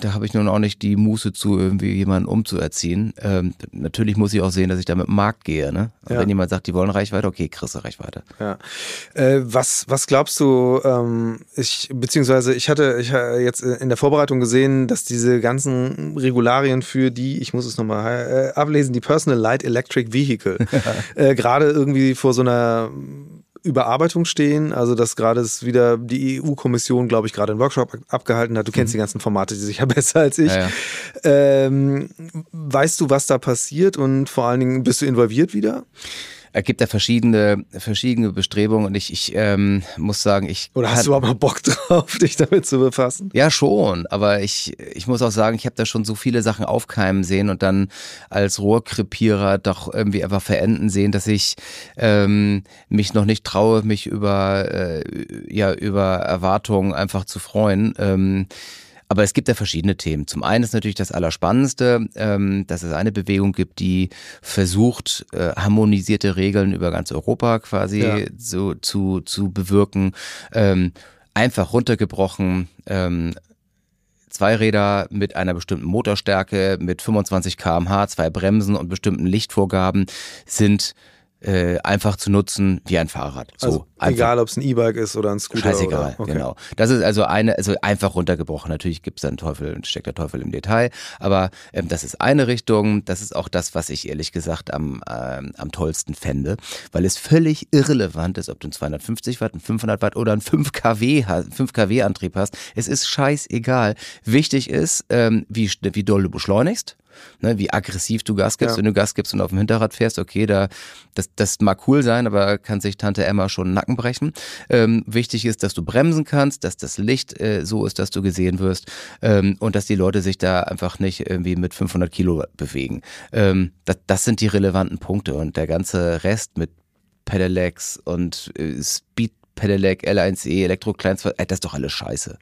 da habe ich nun auch nicht die Muße zu, irgendwie jemanden umzuerziehen. Ähm, natürlich muss ich auch sehen, dass ich da mit dem Markt gehe. Ne? Ja. Wenn jemand sagt, die wollen Reichweite, okay, kriegst du Reichweite. Ja. Äh, was, was glaubst du, ähm, ich, beziehungsweise ich hatte ich hatte jetzt in der Vorbereitung gesehen, dass diese ganzen Regularien für die, ich muss es nochmal äh, ablesen, die Personal Light Electric Vehicle, äh, gerade irgendwie vor so einer Überarbeitung stehen. Also, dass gerade es wieder die EU-Kommission, glaube ich, gerade einen Workshop abgehalten hat. Du kennst mhm. die ganzen Formate, die sicher besser als ich. Ja, ja. Ähm, weißt du, was da passiert und vor allen Dingen bist du involviert wieder? Es gibt da verschiedene, verschiedene Bestrebungen und ich, ich ähm, muss sagen, ich. Oder hast du aber Bock drauf, dich damit zu befassen? Ja, schon. Aber ich, ich muss auch sagen, ich habe da schon so viele Sachen aufkeimen sehen und dann als Rohrkrepierer doch irgendwie einfach verenden sehen, dass ich ähm, mich noch nicht traue, mich über, äh, ja, über Erwartungen einfach zu freuen. Ähm, aber es gibt ja verschiedene Themen. Zum einen ist natürlich das Allerspannendste, ähm, dass es eine Bewegung gibt, die versucht, äh, harmonisierte Regeln über ganz Europa quasi ja. so zu, zu bewirken. Ähm, einfach runtergebrochen. Ähm, Zweiräder mit einer bestimmten Motorstärke, mit 25 kmh, zwei Bremsen und bestimmten Lichtvorgaben sind äh, einfach zu nutzen wie ein Fahrrad. So, also, egal, ob es ein E-Bike ist oder ein Scooter. Scheißegal, okay. genau. Das ist also eine, also einfach runtergebrochen. Natürlich gibt es dann Teufel, steckt der Teufel im Detail, aber ähm, das ist eine Richtung. Das ist auch das, was ich ehrlich gesagt am, ähm, am tollsten fände, weil es völlig irrelevant ist, ob du ein 250 Watt, ein 500 Watt oder ein 5 kW, 5 kW Antrieb hast. Es ist scheißegal. Wichtig ist, ähm, wie, wie doll du beschleunigst ne, wie aggressiv du Gas gibst. Ja. Wenn du Gas gibst und auf dem Hinterrad fährst, okay, da das, das mag cool sein, aber kann sich Tante Emma schon den Nacken brechen. Ähm, wichtig ist, dass du bremsen kannst, dass das Licht äh, so ist, dass du gesehen wirst ähm, und dass die Leute sich da einfach nicht irgendwie mit 500 Kilo bewegen. Ähm, das, das sind die relevanten Punkte und der ganze Rest mit Pedelecs und äh, Speed Pedelec, L1E, Elektro-Kleinstfahrt, äh, das ist doch alles scheiße.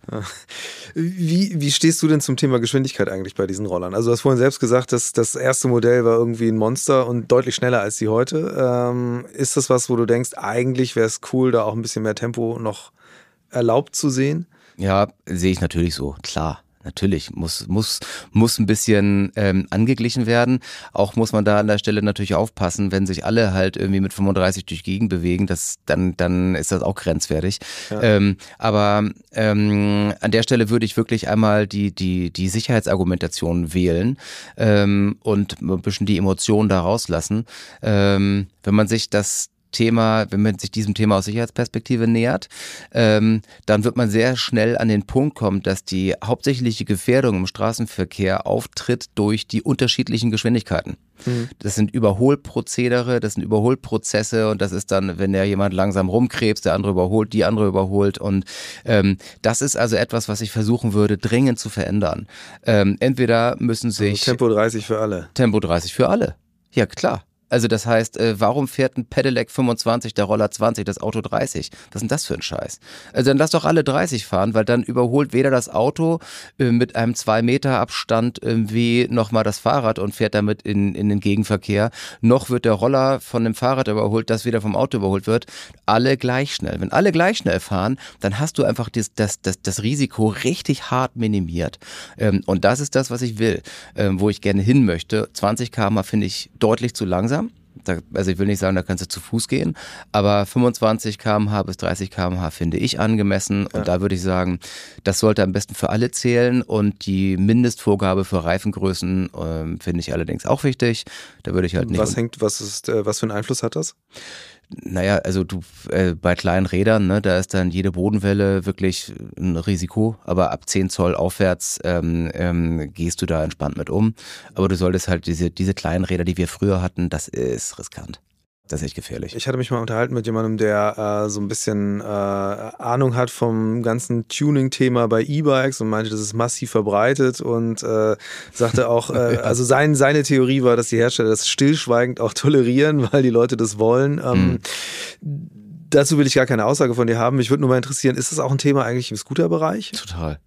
Wie, wie stehst du denn zum Thema Geschwindigkeit eigentlich bei diesen Rollern? Also du hast vorhin selbst gesagt, dass das erste Modell war irgendwie ein Monster und deutlich schneller als die heute. Ähm, ist das was, wo du denkst, eigentlich wäre es cool, da auch ein bisschen mehr Tempo noch erlaubt zu sehen? Ja, sehe ich natürlich so, klar. Natürlich muss muss muss ein bisschen ähm, angeglichen werden. Auch muss man da an der Stelle natürlich aufpassen, wenn sich alle halt irgendwie mit 35 durch Gegend bewegen, das dann dann ist das auch grenzwertig. Ja. Ähm, aber ähm, an der Stelle würde ich wirklich einmal die die die Sicherheitsargumentation wählen ähm, und ein bisschen die Emotionen da rauslassen. Ähm, wenn man sich das Thema, wenn man sich diesem Thema aus Sicherheitsperspektive nähert, ähm, dann wird man sehr schnell an den Punkt kommen, dass die hauptsächliche Gefährdung im Straßenverkehr auftritt durch die unterschiedlichen Geschwindigkeiten. Mhm. Das sind Überholprozedere, das sind Überholprozesse und das ist dann, wenn der jemand langsam rumkrebst, der andere überholt, die andere überholt und ähm, das ist also etwas, was ich versuchen würde, dringend zu verändern. Ähm, entweder müssen also sich... Also Tempo 30 für alle. Tempo 30 für alle. Ja, klar. Also das heißt, äh, warum fährt ein Pedelec 25, der Roller 20, das Auto 30? Was ist denn das für ein Scheiß? Also dann lass doch alle 30 fahren, weil dann überholt weder das Auto äh, mit einem 2 Meter Abstand irgendwie nochmal das Fahrrad und fährt damit in, in den Gegenverkehr, noch wird der Roller von dem Fahrrad überholt, das wieder vom Auto überholt wird. Alle gleich schnell. Wenn alle gleich schnell fahren, dann hast du einfach das, das, das, das Risiko richtig hart minimiert. Ähm, und das ist das, was ich will, ähm, wo ich gerne hin möchte. 20 km finde ich deutlich zu langsam. Da, also ich will nicht sagen, da kannst du zu Fuß gehen, aber 25 km/h bis 30 km/h finde ich angemessen ja. und da würde ich sagen, das sollte am besten für alle zählen und die Mindestvorgabe für Reifengrößen äh, finde ich allerdings auch wichtig. Da würde ich halt nicht. Was hängt, was ist, äh, was für einen Einfluss hat das? Naja, also du äh, bei kleinen Rädern, ne, da ist dann jede Bodenwelle wirklich ein Risiko, aber ab 10 Zoll aufwärts ähm, ähm, gehst du da entspannt mit um. Aber du solltest halt diese, diese kleinen Räder, die wir früher hatten, das ist riskant. Das ist echt gefährlich. Ich hatte mich mal unterhalten mit jemandem, der äh, so ein bisschen äh, Ahnung hat vom ganzen Tuning-Thema bei E-Bikes und meinte, das ist massiv verbreitet und äh, sagte auch, äh, also sein, seine Theorie war, dass die Hersteller das stillschweigend auch tolerieren, weil die Leute das wollen. Ähm, mhm. Dazu will ich gar keine Aussage von dir haben. Mich würde nur mal interessieren, ist das auch ein Thema eigentlich im Scooter-Bereich? Total.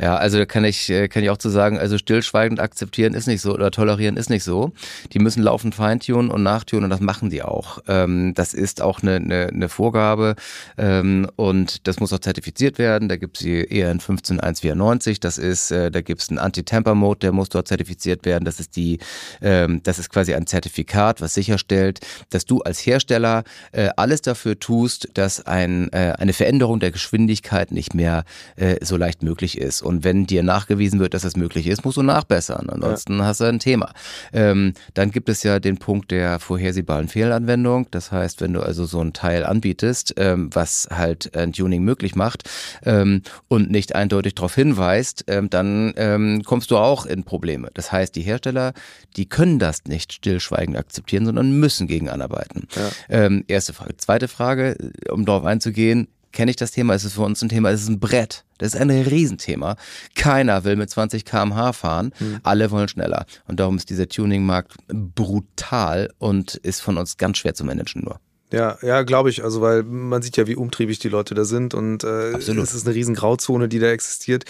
Ja, also kann ich, äh, kann ich auch zu sagen, also stillschweigend akzeptieren ist nicht so oder tolerieren ist nicht so. Die müssen laufend feintunen und nachtunen und das machen die auch. Ähm, das ist auch eine, eine, eine Vorgabe ähm, und das muss auch zertifiziert werden. Da gibt es die EN 15194, das ist, äh, da gibt es einen Anti-Tamper-Mode, der muss dort zertifiziert werden. Das ist die, ähm, das ist quasi ein Zertifikat, was sicherstellt, dass du als Hersteller äh, alles dafür tust, dass ein, äh, eine Veränderung der Geschwindigkeit nicht mehr äh, so leicht möglich ist. Und wenn dir nachgewiesen wird, dass das möglich ist, musst du nachbessern. Ansonsten ja. hast du ein Thema. Ähm, dann gibt es ja den Punkt der vorhersehbaren Fehlanwendung. Das heißt, wenn du also so ein Teil anbietest, ähm, was halt ein Tuning möglich macht ähm, und nicht eindeutig darauf hinweist, ähm, dann ähm, kommst du auch in Probleme. Das heißt, die Hersteller, die können das nicht stillschweigend akzeptieren, sondern müssen gegen anarbeiten. Ja. Ähm, erste Frage. Zweite Frage, um darauf einzugehen, kenne ich das Thema, ist es für uns ein Thema, ist es ein Brett. Das ist ein Riesenthema. Keiner will mit 20 km/h fahren, mhm. alle wollen schneller. Und darum ist dieser Tuning-Markt brutal und ist von uns ganz schwer zu managen nur. Ja, ja, glaube ich. Also, weil man sieht ja, wie umtriebig die Leute da sind und äh, es ist eine riesen Grauzone, die da existiert.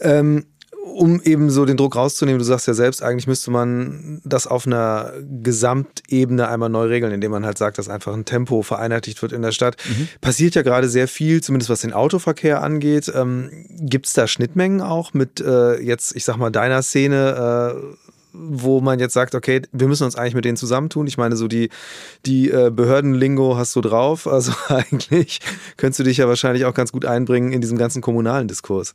Ähm, um eben so den Druck rauszunehmen, du sagst ja selbst, eigentlich müsste man das auf einer Gesamtebene einmal neu regeln, indem man halt sagt, dass einfach ein Tempo vereinheitlicht wird in der Stadt. Mhm. Passiert ja gerade sehr viel, zumindest was den Autoverkehr angeht. Ähm, Gibt es da Schnittmengen auch mit äh, jetzt, ich sag mal, deiner Szene? Äh, wo man jetzt sagt, okay, wir müssen uns eigentlich mit denen zusammentun. Ich meine, so die, die äh, Behördenlingo hast du drauf. Also eigentlich könntest du dich ja wahrscheinlich auch ganz gut einbringen in diesem ganzen kommunalen Diskurs.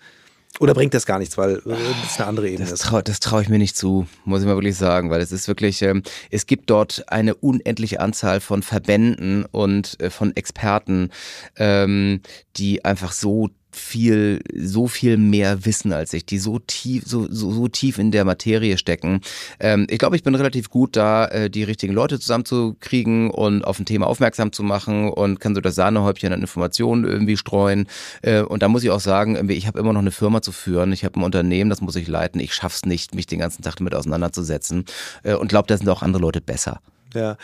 Oder bringt das gar nichts, weil äh, das ist eine andere Ebene. Das traue trau ich mir nicht zu, muss ich mal wirklich sagen, weil es ist wirklich, ähm, es gibt dort eine unendliche Anzahl von Verbänden und äh, von Experten, ähm, die einfach so viel, so viel mehr wissen als ich, die so tief, so, so, so tief in der Materie stecken. Ähm, ich glaube, ich bin relativ gut da, äh, die richtigen Leute zusammenzukriegen und auf ein Thema aufmerksam zu machen und kann so das Sahnehäubchen an Informationen irgendwie streuen. Äh, und da muss ich auch sagen, ich habe immer noch eine Firma zu führen, ich habe ein Unternehmen, das muss ich leiten. Ich schaff's nicht, mich den ganzen Tag damit auseinanderzusetzen. Äh, und glaube, da sind auch andere Leute besser. Ja,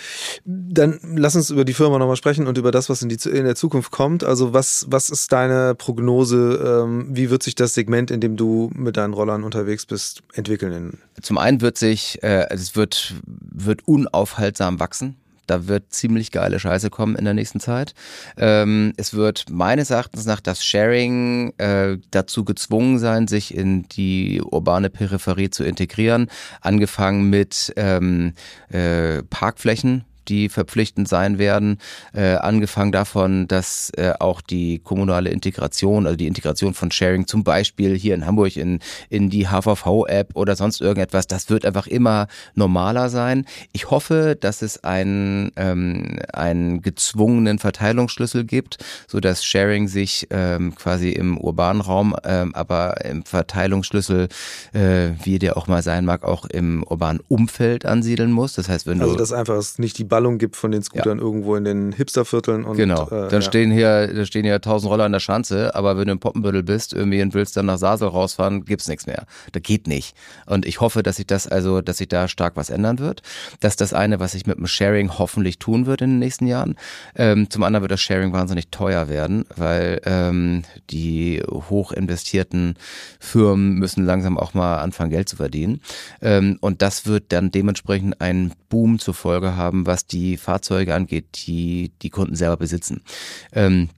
dann lass uns über die Firma nochmal sprechen und über das, was in, die, in der Zukunft kommt. Also was, was ist deine Prognose? Ähm, wie wird sich das Segment, in dem du mit deinen Rollern unterwegs bist, entwickeln? Zum einen wird sich, äh, es wird, wird unaufhaltsam wachsen. Da wird ziemlich geile Scheiße kommen in der nächsten Zeit. Ähm, es wird meines Erachtens nach das Sharing äh, dazu gezwungen sein, sich in die urbane Peripherie zu integrieren. Angefangen mit ähm, äh, Parkflächen die verpflichtend sein werden. Äh, angefangen davon, dass äh, auch die kommunale Integration, also die Integration von Sharing zum Beispiel hier in Hamburg in, in die HVV-App oder sonst irgendetwas, das wird einfach immer normaler sein. Ich hoffe, dass es einen, ähm, einen gezwungenen Verteilungsschlüssel gibt, so dass Sharing sich ähm, quasi im urbanen Raum, ähm, aber im Verteilungsschlüssel, äh, wie der auch mal sein mag, auch im urbanen Umfeld ansiedeln muss. Das heißt, wenn also du. Also, das einfach nicht die Ballung gibt von den Scootern ja. irgendwo in den Hipstervierteln. Und, genau. Äh, dann ja. stehen hier, da stehen hier tausend Roller an der Schanze, aber wenn du im Poppenbüttel bist, irgendwie und willst dann nach Sasel rausfahren, gibt's nichts mehr. Da geht nicht. Und ich hoffe, dass sich das also, dass sich da stark was ändern wird. Das ist das eine, was sich mit dem Sharing hoffentlich tun wird in den nächsten Jahren. Ähm, zum anderen wird das Sharing wahnsinnig teuer werden, weil ähm, die hoch investierten Firmen müssen langsam auch mal anfangen, Geld zu verdienen. Ähm, und das wird dann dementsprechend einen Boom zur Folge haben, was die Fahrzeuge angeht, die die Kunden selber besitzen. Ähm,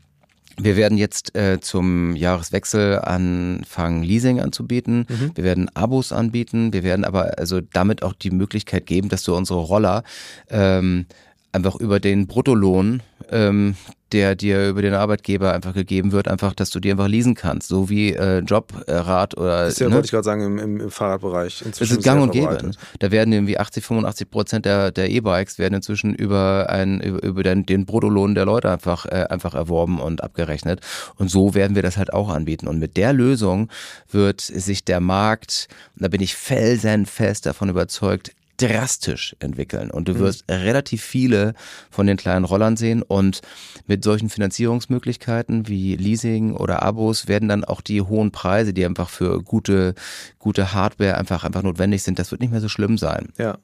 wir werden jetzt äh, zum Jahreswechsel anfangen, Leasing anzubieten. Mhm. Wir werden Abos anbieten. Wir werden aber also damit auch die Möglichkeit geben, dass du unsere Roller ähm, einfach über den Bruttolohn ähm, der dir über den Arbeitgeber einfach gegeben wird, einfach, dass du dir einfach leasen kannst, so wie äh, Jobrad oder. Das ist ja, ne? wollte ich gerade sagen, im, im, im Fahrradbereich. Inzwischen das ist gang und gäbe. Ne? Da werden irgendwie 80, 85 Prozent der, der E-Bikes werden inzwischen über, ein, über, über den, den Bruttolohn der Leute einfach, äh, einfach erworben und abgerechnet. Und so werden wir das halt auch anbieten. Und mit der Lösung wird sich der Markt, da bin ich felsenfest davon überzeugt, drastisch entwickeln und du mhm. wirst mhm. relativ viele von den kleinen Rollern sehen und mit solchen Finanzierungsmöglichkeiten wie Leasing oder Abos werden dann auch die hohen Preise, die einfach für gute gute Hardware einfach einfach notwendig sind, das wird nicht mehr so schlimm sein. Ja.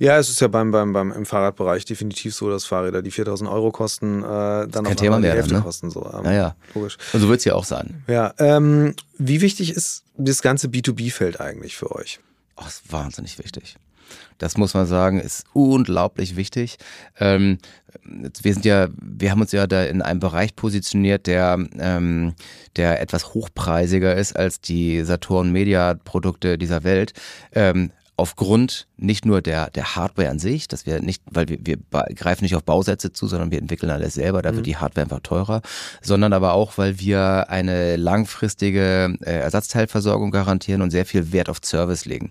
Ja, es ist ja beim, beim, beim im Fahrradbereich definitiv so, dass Fahrräder, die 4000 Euro kosten, äh, dann auch Thema mehr, die Hälfte ne? kosten. So, ähm, ja, ja. Logisch. Und so wird es ja auch sein. Ja, ähm, wie wichtig ist das ganze B2B-Feld eigentlich für euch? Oh, ist wahnsinnig wichtig. Das muss man sagen, ist unglaublich wichtig. Ähm, wir sind ja, wir haben uns ja da in einem Bereich positioniert, der, ähm, der etwas hochpreisiger ist als die Saturn Media Produkte dieser Welt. Ähm, aufgrund nicht nur der, der Hardware an sich, dass wir nicht, weil wir, wir greifen nicht auf Bausätze zu, sondern wir entwickeln alles selber, da wird mhm. die Hardware einfach teurer, sondern aber auch, weil wir eine langfristige äh, Ersatzteilversorgung garantieren und sehr viel Wert auf Service legen.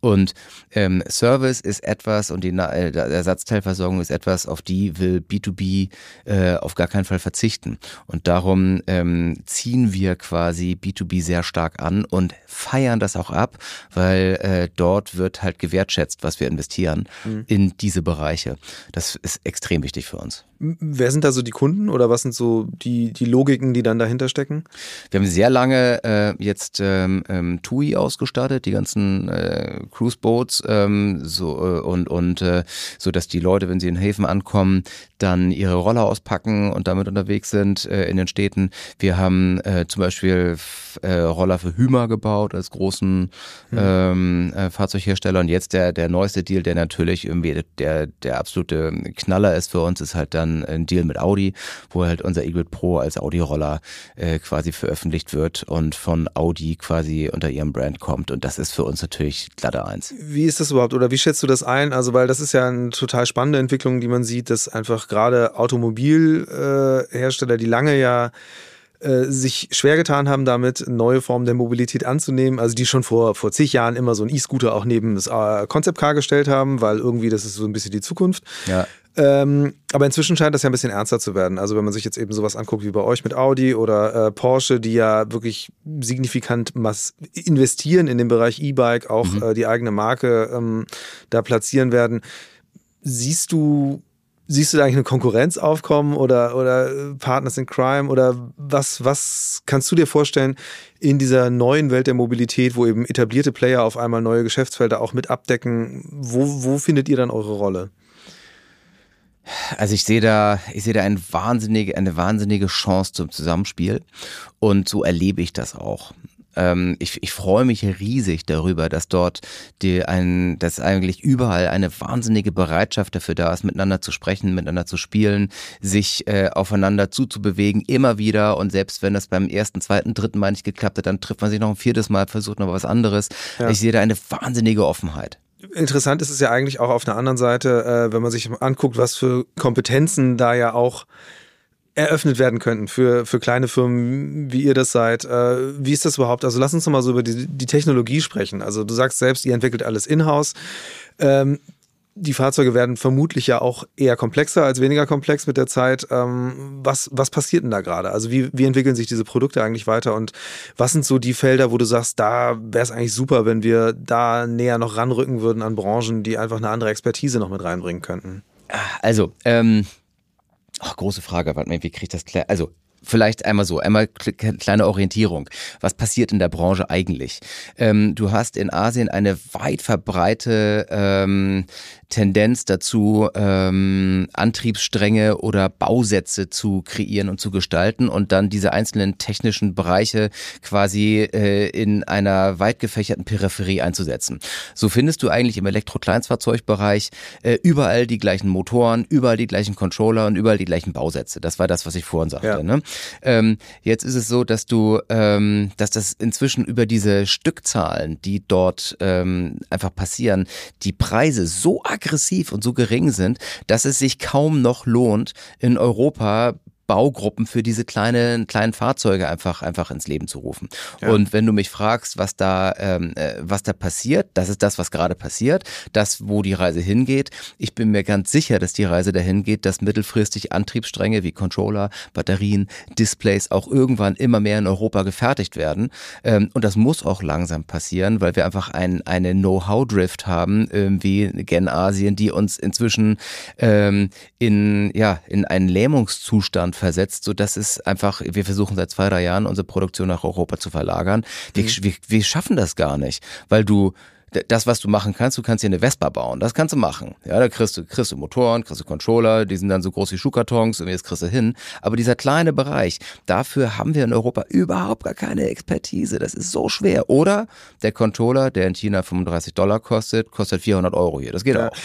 Und ähm, Service ist etwas und die äh, Ersatzteilversorgung ist etwas, auf die will B2B äh, auf gar keinen Fall verzichten. Und darum ähm, ziehen wir quasi B2B sehr stark an und feiern das auch ab, weil äh, dort wird halt gewertschätzt wertschätzt, was wir investieren mhm. in diese Bereiche. Das ist extrem wichtig für uns. Wer sind da so die Kunden oder was sind so die, die Logiken, die dann dahinter stecken? Wir haben sehr lange äh, jetzt ähm, ähm, TUI ausgestattet, die ganzen äh, Cruise Boats, ähm, so äh, und und äh, so, dass die Leute, wenn sie in Häfen ankommen, dann ihre Roller auspacken und damit unterwegs sind äh, in den Städten. Wir haben äh, zum Beispiel äh, Roller für Hümer gebaut als großen mhm. ähm, äh, Fahrzeughersteller und jetzt der der neueste Deal, der natürlich irgendwie der der absolute Knaller ist für uns, ist halt dann dann ein Deal mit Audi, wo halt unser E-Grid Pro als Audi-Roller äh, quasi veröffentlicht wird und von Audi quasi unter ihrem Brand kommt. Und das ist für uns natürlich glatte eins. Wie ist das überhaupt oder wie schätzt du das ein? Also, weil das ist ja eine total spannende Entwicklung, die man sieht, dass einfach gerade Automobilhersteller, äh, die lange ja sich schwer getan haben, damit neue Formen der Mobilität anzunehmen. Also die schon vor, vor zig Jahren immer so ein E-Scooter auch neben das äh, Concept Car gestellt haben, weil irgendwie das ist so ein bisschen die Zukunft. Ja. Ähm, aber inzwischen scheint das ja ein bisschen ernster zu werden. Also wenn man sich jetzt eben sowas anguckt wie bei euch mit Audi oder äh, Porsche, die ja wirklich signifikant investieren in den Bereich E-Bike, auch mhm. äh, die eigene Marke ähm, da platzieren werden. Siehst du Siehst du da eigentlich eine Konkurrenz aufkommen oder, oder äh, Partners in Crime oder was, was kannst du dir vorstellen in dieser neuen Welt der Mobilität, wo eben etablierte Player auf einmal neue Geschäftsfelder auch mit abdecken? Wo, wo findet ihr dann eure Rolle? Also ich sehe da, ich sehe da eine wahnsinnige, eine wahnsinnige Chance zum Zusammenspiel und so erlebe ich das auch. Ähm, ich, ich freue mich riesig darüber, dass dort die ein, dass eigentlich überall eine wahnsinnige Bereitschaft dafür da ist, miteinander zu sprechen, miteinander zu spielen, sich äh, aufeinander zuzubewegen, immer wieder. Und selbst wenn das beim ersten, zweiten, dritten Mal nicht geklappt hat, dann trifft man sich noch ein viertes Mal, versucht noch was anderes. Ja. Ich sehe da eine wahnsinnige Offenheit. Interessant ist es ja eigentlich auch auf der anderen Seite, äh, wenn man sich anguckt, was für Kompetenzen da ja auch eröffnet werden könnten für, für kleine Firmen, wie ihr das seid. Äh, wie ist das überhaupt? Also lass uns noch mal so über die, die Technologie sprechen. Also du sagst selbst, ihr entwickelt alles in-house. Ähm, die Fahrzeuge werden vermutlich ja auch eher komplexer als weniger komplex mit der Zeit. Ähm, was, was passiert denn da gerade? Also wie, wie entwickeln sich diese Produkte eigentlich weiter und was sind so die Felder, wo du sagst, da wäre es eigentlich super, wenn wir da näher noch ranrücken würden an Branchen, die einfach eine andere Expertise noch mit reinbringen könnten? Also, ähm, Ach, große Frage, warte mal, wie kriege ich das klar? Also, vielleicht einmal so, einmal kleine Orientierung. Was passiert in der Branche eigentlich? Ähm, du hast in Asien eine weit verbreite ähm, Tendenz dazu, ähm, Antriebsstränge oder Bausätze zu kreieren und zu gestalten und dann diese einzelnen technischen Bereiche quasi äh, in einer weit gefächerten Peripherie einzusetzen. So findest du eigentlich im Elektro-Kleinstfahrzeugbereich äh, überall die gleichen Motoren, überall die gleichen Controller und überall die gleichen Bausätze. Das war das, was ich vorhin sagte. Ja. Ne? Ähm, jetzt ist es so, dass du, ähm, dass das inzwischen über diese Stückzahlen, die dort ähm, einfach passieren, die Preise so aggressiv und so gering sind, dass es sich kaum noch lohnt, in Europa Baugruppen für diese kleinen, kleinen Fahrzeuge einfach, einfach ins Leben zu rufen. Ja. Und wenn du mich fragst, was da, ähm, äh, was da passiert, das ist das, was gerade passiert, das, wo die Reise hingeht. Ich bin mir ganz sicher, dass die Reise dahin geht, dass mittelfristig Antriebsstränge wie Controller, Batterien, Displays auch irgendwann immer mehr in Europa gefertigt werden. Ähm, und das muss auch langsam passieren, weil wir einfach ein, eine Know-how-Drift haben, ähm, wie Gen Asien, die uns inzwischen ähm, in, ja, in einen Lähmungszustand versetzt, so dass es einfach, wir versuchen seit zwei, drei Jahren unsere Produktion nach Europa zu verlagern. Wir, mhm. wir, wir schaffen das gar nicht, weil du das, was du machen kannst, du kannst hier eine Vespa bauen. Das kannst du machen. Ja, da kriegst du, kriegst du Motoren, kriegst du Controller, die sind dann so groß wie Schuhkartons und jetzt kriegst du hin. Aber dieser kleine Bereich, dafür haben wir in Europa überhaupt gar keine Expertise. Das ist so schwer. Oder der Controller, der in China 35 Dollar kostet, kostet 400 Euro hier. Das geht ja, auch.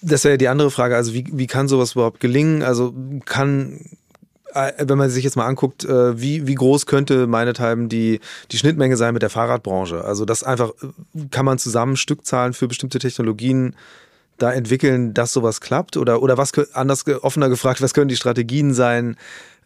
Das wäre ja die andere Frage. Also wie, wie kann sowas überhaupt gelingen? Also kann wenn man sich jetzt mal anguckt, äh, wie, wie groß könnte meinethalben die, die Schnittmenge sein mit der Fahrradbranche? Also das einfach, äh, kann man zusammen Stückzahlen für bestimmte Technologien da entwickeln, dass sowas klappt? Oder, oder was, anders offener gefragt, was können die Strategien sein,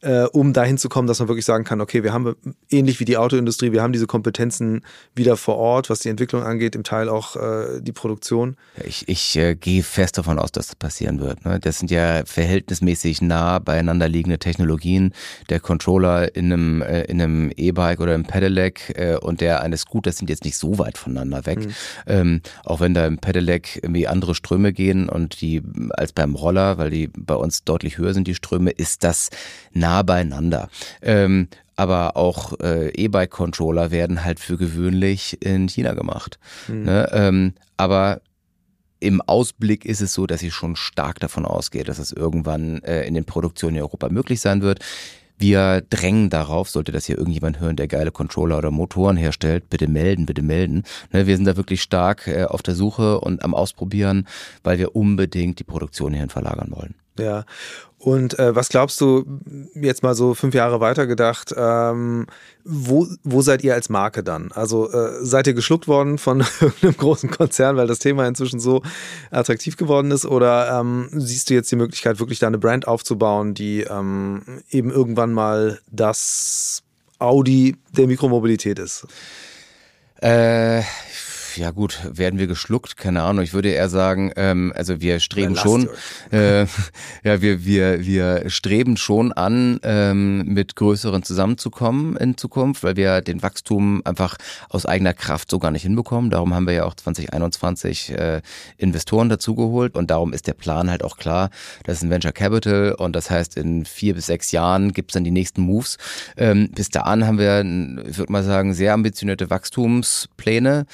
äh, um dahin zu kommen, dass man wirklich sagen kann, okay, wir haben ähnlich wie die Autoindustrie, wir haben diese Kompetenzen wieder vor Ort, was die Entwicklung angeht, im Teil auch äh, die Produktion. Ich, ich äh, gehe fest davon aus, dass das passieren wird. Ne? Das sind ja verhältnismäßig nah beieinander liegende Technologien. Der Controller in einem äh, in einem E-Bike oder im Pedelec äh, und der eines Scooters sind jetzt nicht so weit voneinander weg. Mhm. Ähm, auch wenn da im Pedelec irgendwie andere Ströme gehen und die als beim Roller, weil die bei uns deutlich höher sind, die Ströme, ist das nah nah beieinander. Ähm, aber auch äh, E-Bike-Controller werden halt für gewöhnlich in China gemacht. Mhm. Ne? Ähm, aber im Ausblick ist es so, dass ich schon stark davon ausgehe, dass es irgendwann äh, in den Produktionen in Europa möglich sein wird. Wir drängen darauf, sollte das hier irgendjemand hören, der geile Controller oder Motoren herstellt, bitte melden, bitte melden. Ne, wir sind da wirklich stark äh, auf der Suche und am Ausprobieren, weil wir unbedingt die Produktion hierhin verlagern wollen. Ja. Und äh, was glaubst du, jetzt mal so fünf Jahre weiter gedacht, ähm, wo, wo seid ihr als Marke dann? Also äh, seid ihr geschluckt worden von einem großen Konzern, weil das Thema inzwischen so attraktiv geworden ist? Oder ähm, siehst du jetzt die Möglichkeit, wirklich da eine Brand aufzubauen, die ähm, eben irgendwann mal das Audi der Mikromobilität ist? Äh, ja gut, werden wir geschluckt? Keine Ahnung. Ich würde eher sagen, ähm, also wir streben schon, äh, ja, wir, wir, wir streben schon an, ähm, mit größeren zusammenzukommen in Zukunft, weil wir den Wachstum einfach aus eigener Kraft so gar nicht hinbekommen. Darum haben wir ja auch 2021 äh, Investoren dazugeholt und darum ist der Plan halt auch klar. Das ist ein Venture Capital und das heißt, in vier bis sechs Jahren gibt's dann die nächsten Moves. Ähm, bis dahin haben wir, ich würde mal sagen, sehr ambitionierte Wachstumspläne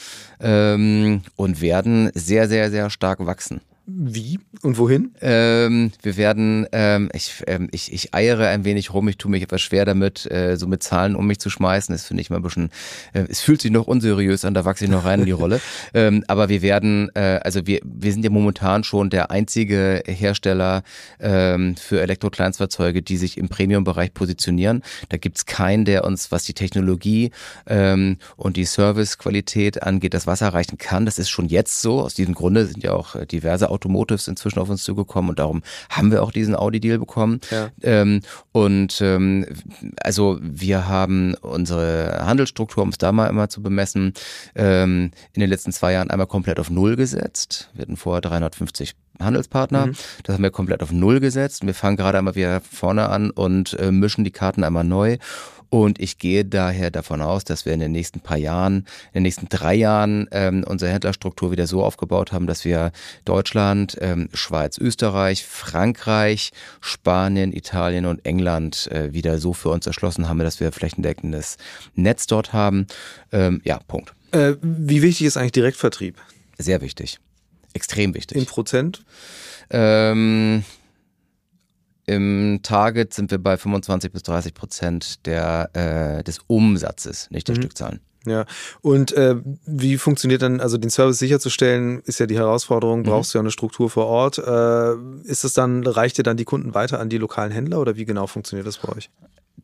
ähm, und werden sehr, sehr, sehr stark wachsen. Wie und wohin? Ähm, wir werden, ähm, ich, ähm, ich, ich eiere ein wenig rum, ich tue mich etwas schwer damit, äh, so mit Zahlen um mich zu schmeißen. Das finde ich mal ein bisschen, äh, es fühlt sich noch unseriös an, da wachse ich noch rein in die Rolle. Ähm, aber wir werden, äh, also wir, wir sind ja momentan schon der einzige Hersteller ähm, für Elektrokleinstfahrzeuge, die sich im Premium-Bereich positionieren. Da gibt's keinen, der uns, was die Technologie ähm, und die Servicequalität angeht, das Wasser reichen kann. Das ist schon jetzt so. Aus diesem Grunde sind ja auch äh, diverse Automotives inzwischen auf uns zugekommen und darum haben wir auch diesen Audi-Deal bekommen. Ja. Ähm, und ähm, also wir haben unsere Handelsstruktur, um es da mal immer zu bemessen, ähm, in den letzten zwei Jahren einmal komplett auf Null gesetzt. Wir hatten vorher 350 Handelspartner. Mhm. Das haben wir komplett auf Null gesetzt. Wir fangen gerade einmal wieder vorne an und äh, mischen die Karten einmal neu. Und ich gehe daher davon aus, dass wir in den nächsten paar Jahren, in den nächsten drei Jahren ähm, unsere Händlerstruktur wieder so aufgebaut haben, dass wir Deutschland, ähm, Schweiz, Österreich, Frankreich, Spanien, Italien und England äh, wieder so für uns erschlossen haben, dass wir flächendeckendes Netz dort haben. Ähm, ja, Punkt. Äh, wie wichtig ist eigentlich Direktvertrieb? Sehr wichtig. Extrem wichtig. In Prozent? Ähm, im Target sind wir bei 25 bis 30 Prozent der, äh, des Umsatzes, nicht der mhm. Stückzahlen. Ja, und äh, wie funktioniert dann, also den Service sicherzustellen, ist ja die Herausforderung, mhm. brauchst mhm. du ja eine Struktur vor Ort. Äh, ist es dann, reicht dir dann die Kunden weiter an die lokalen Händler oder wie genau funktioniert das bei euch?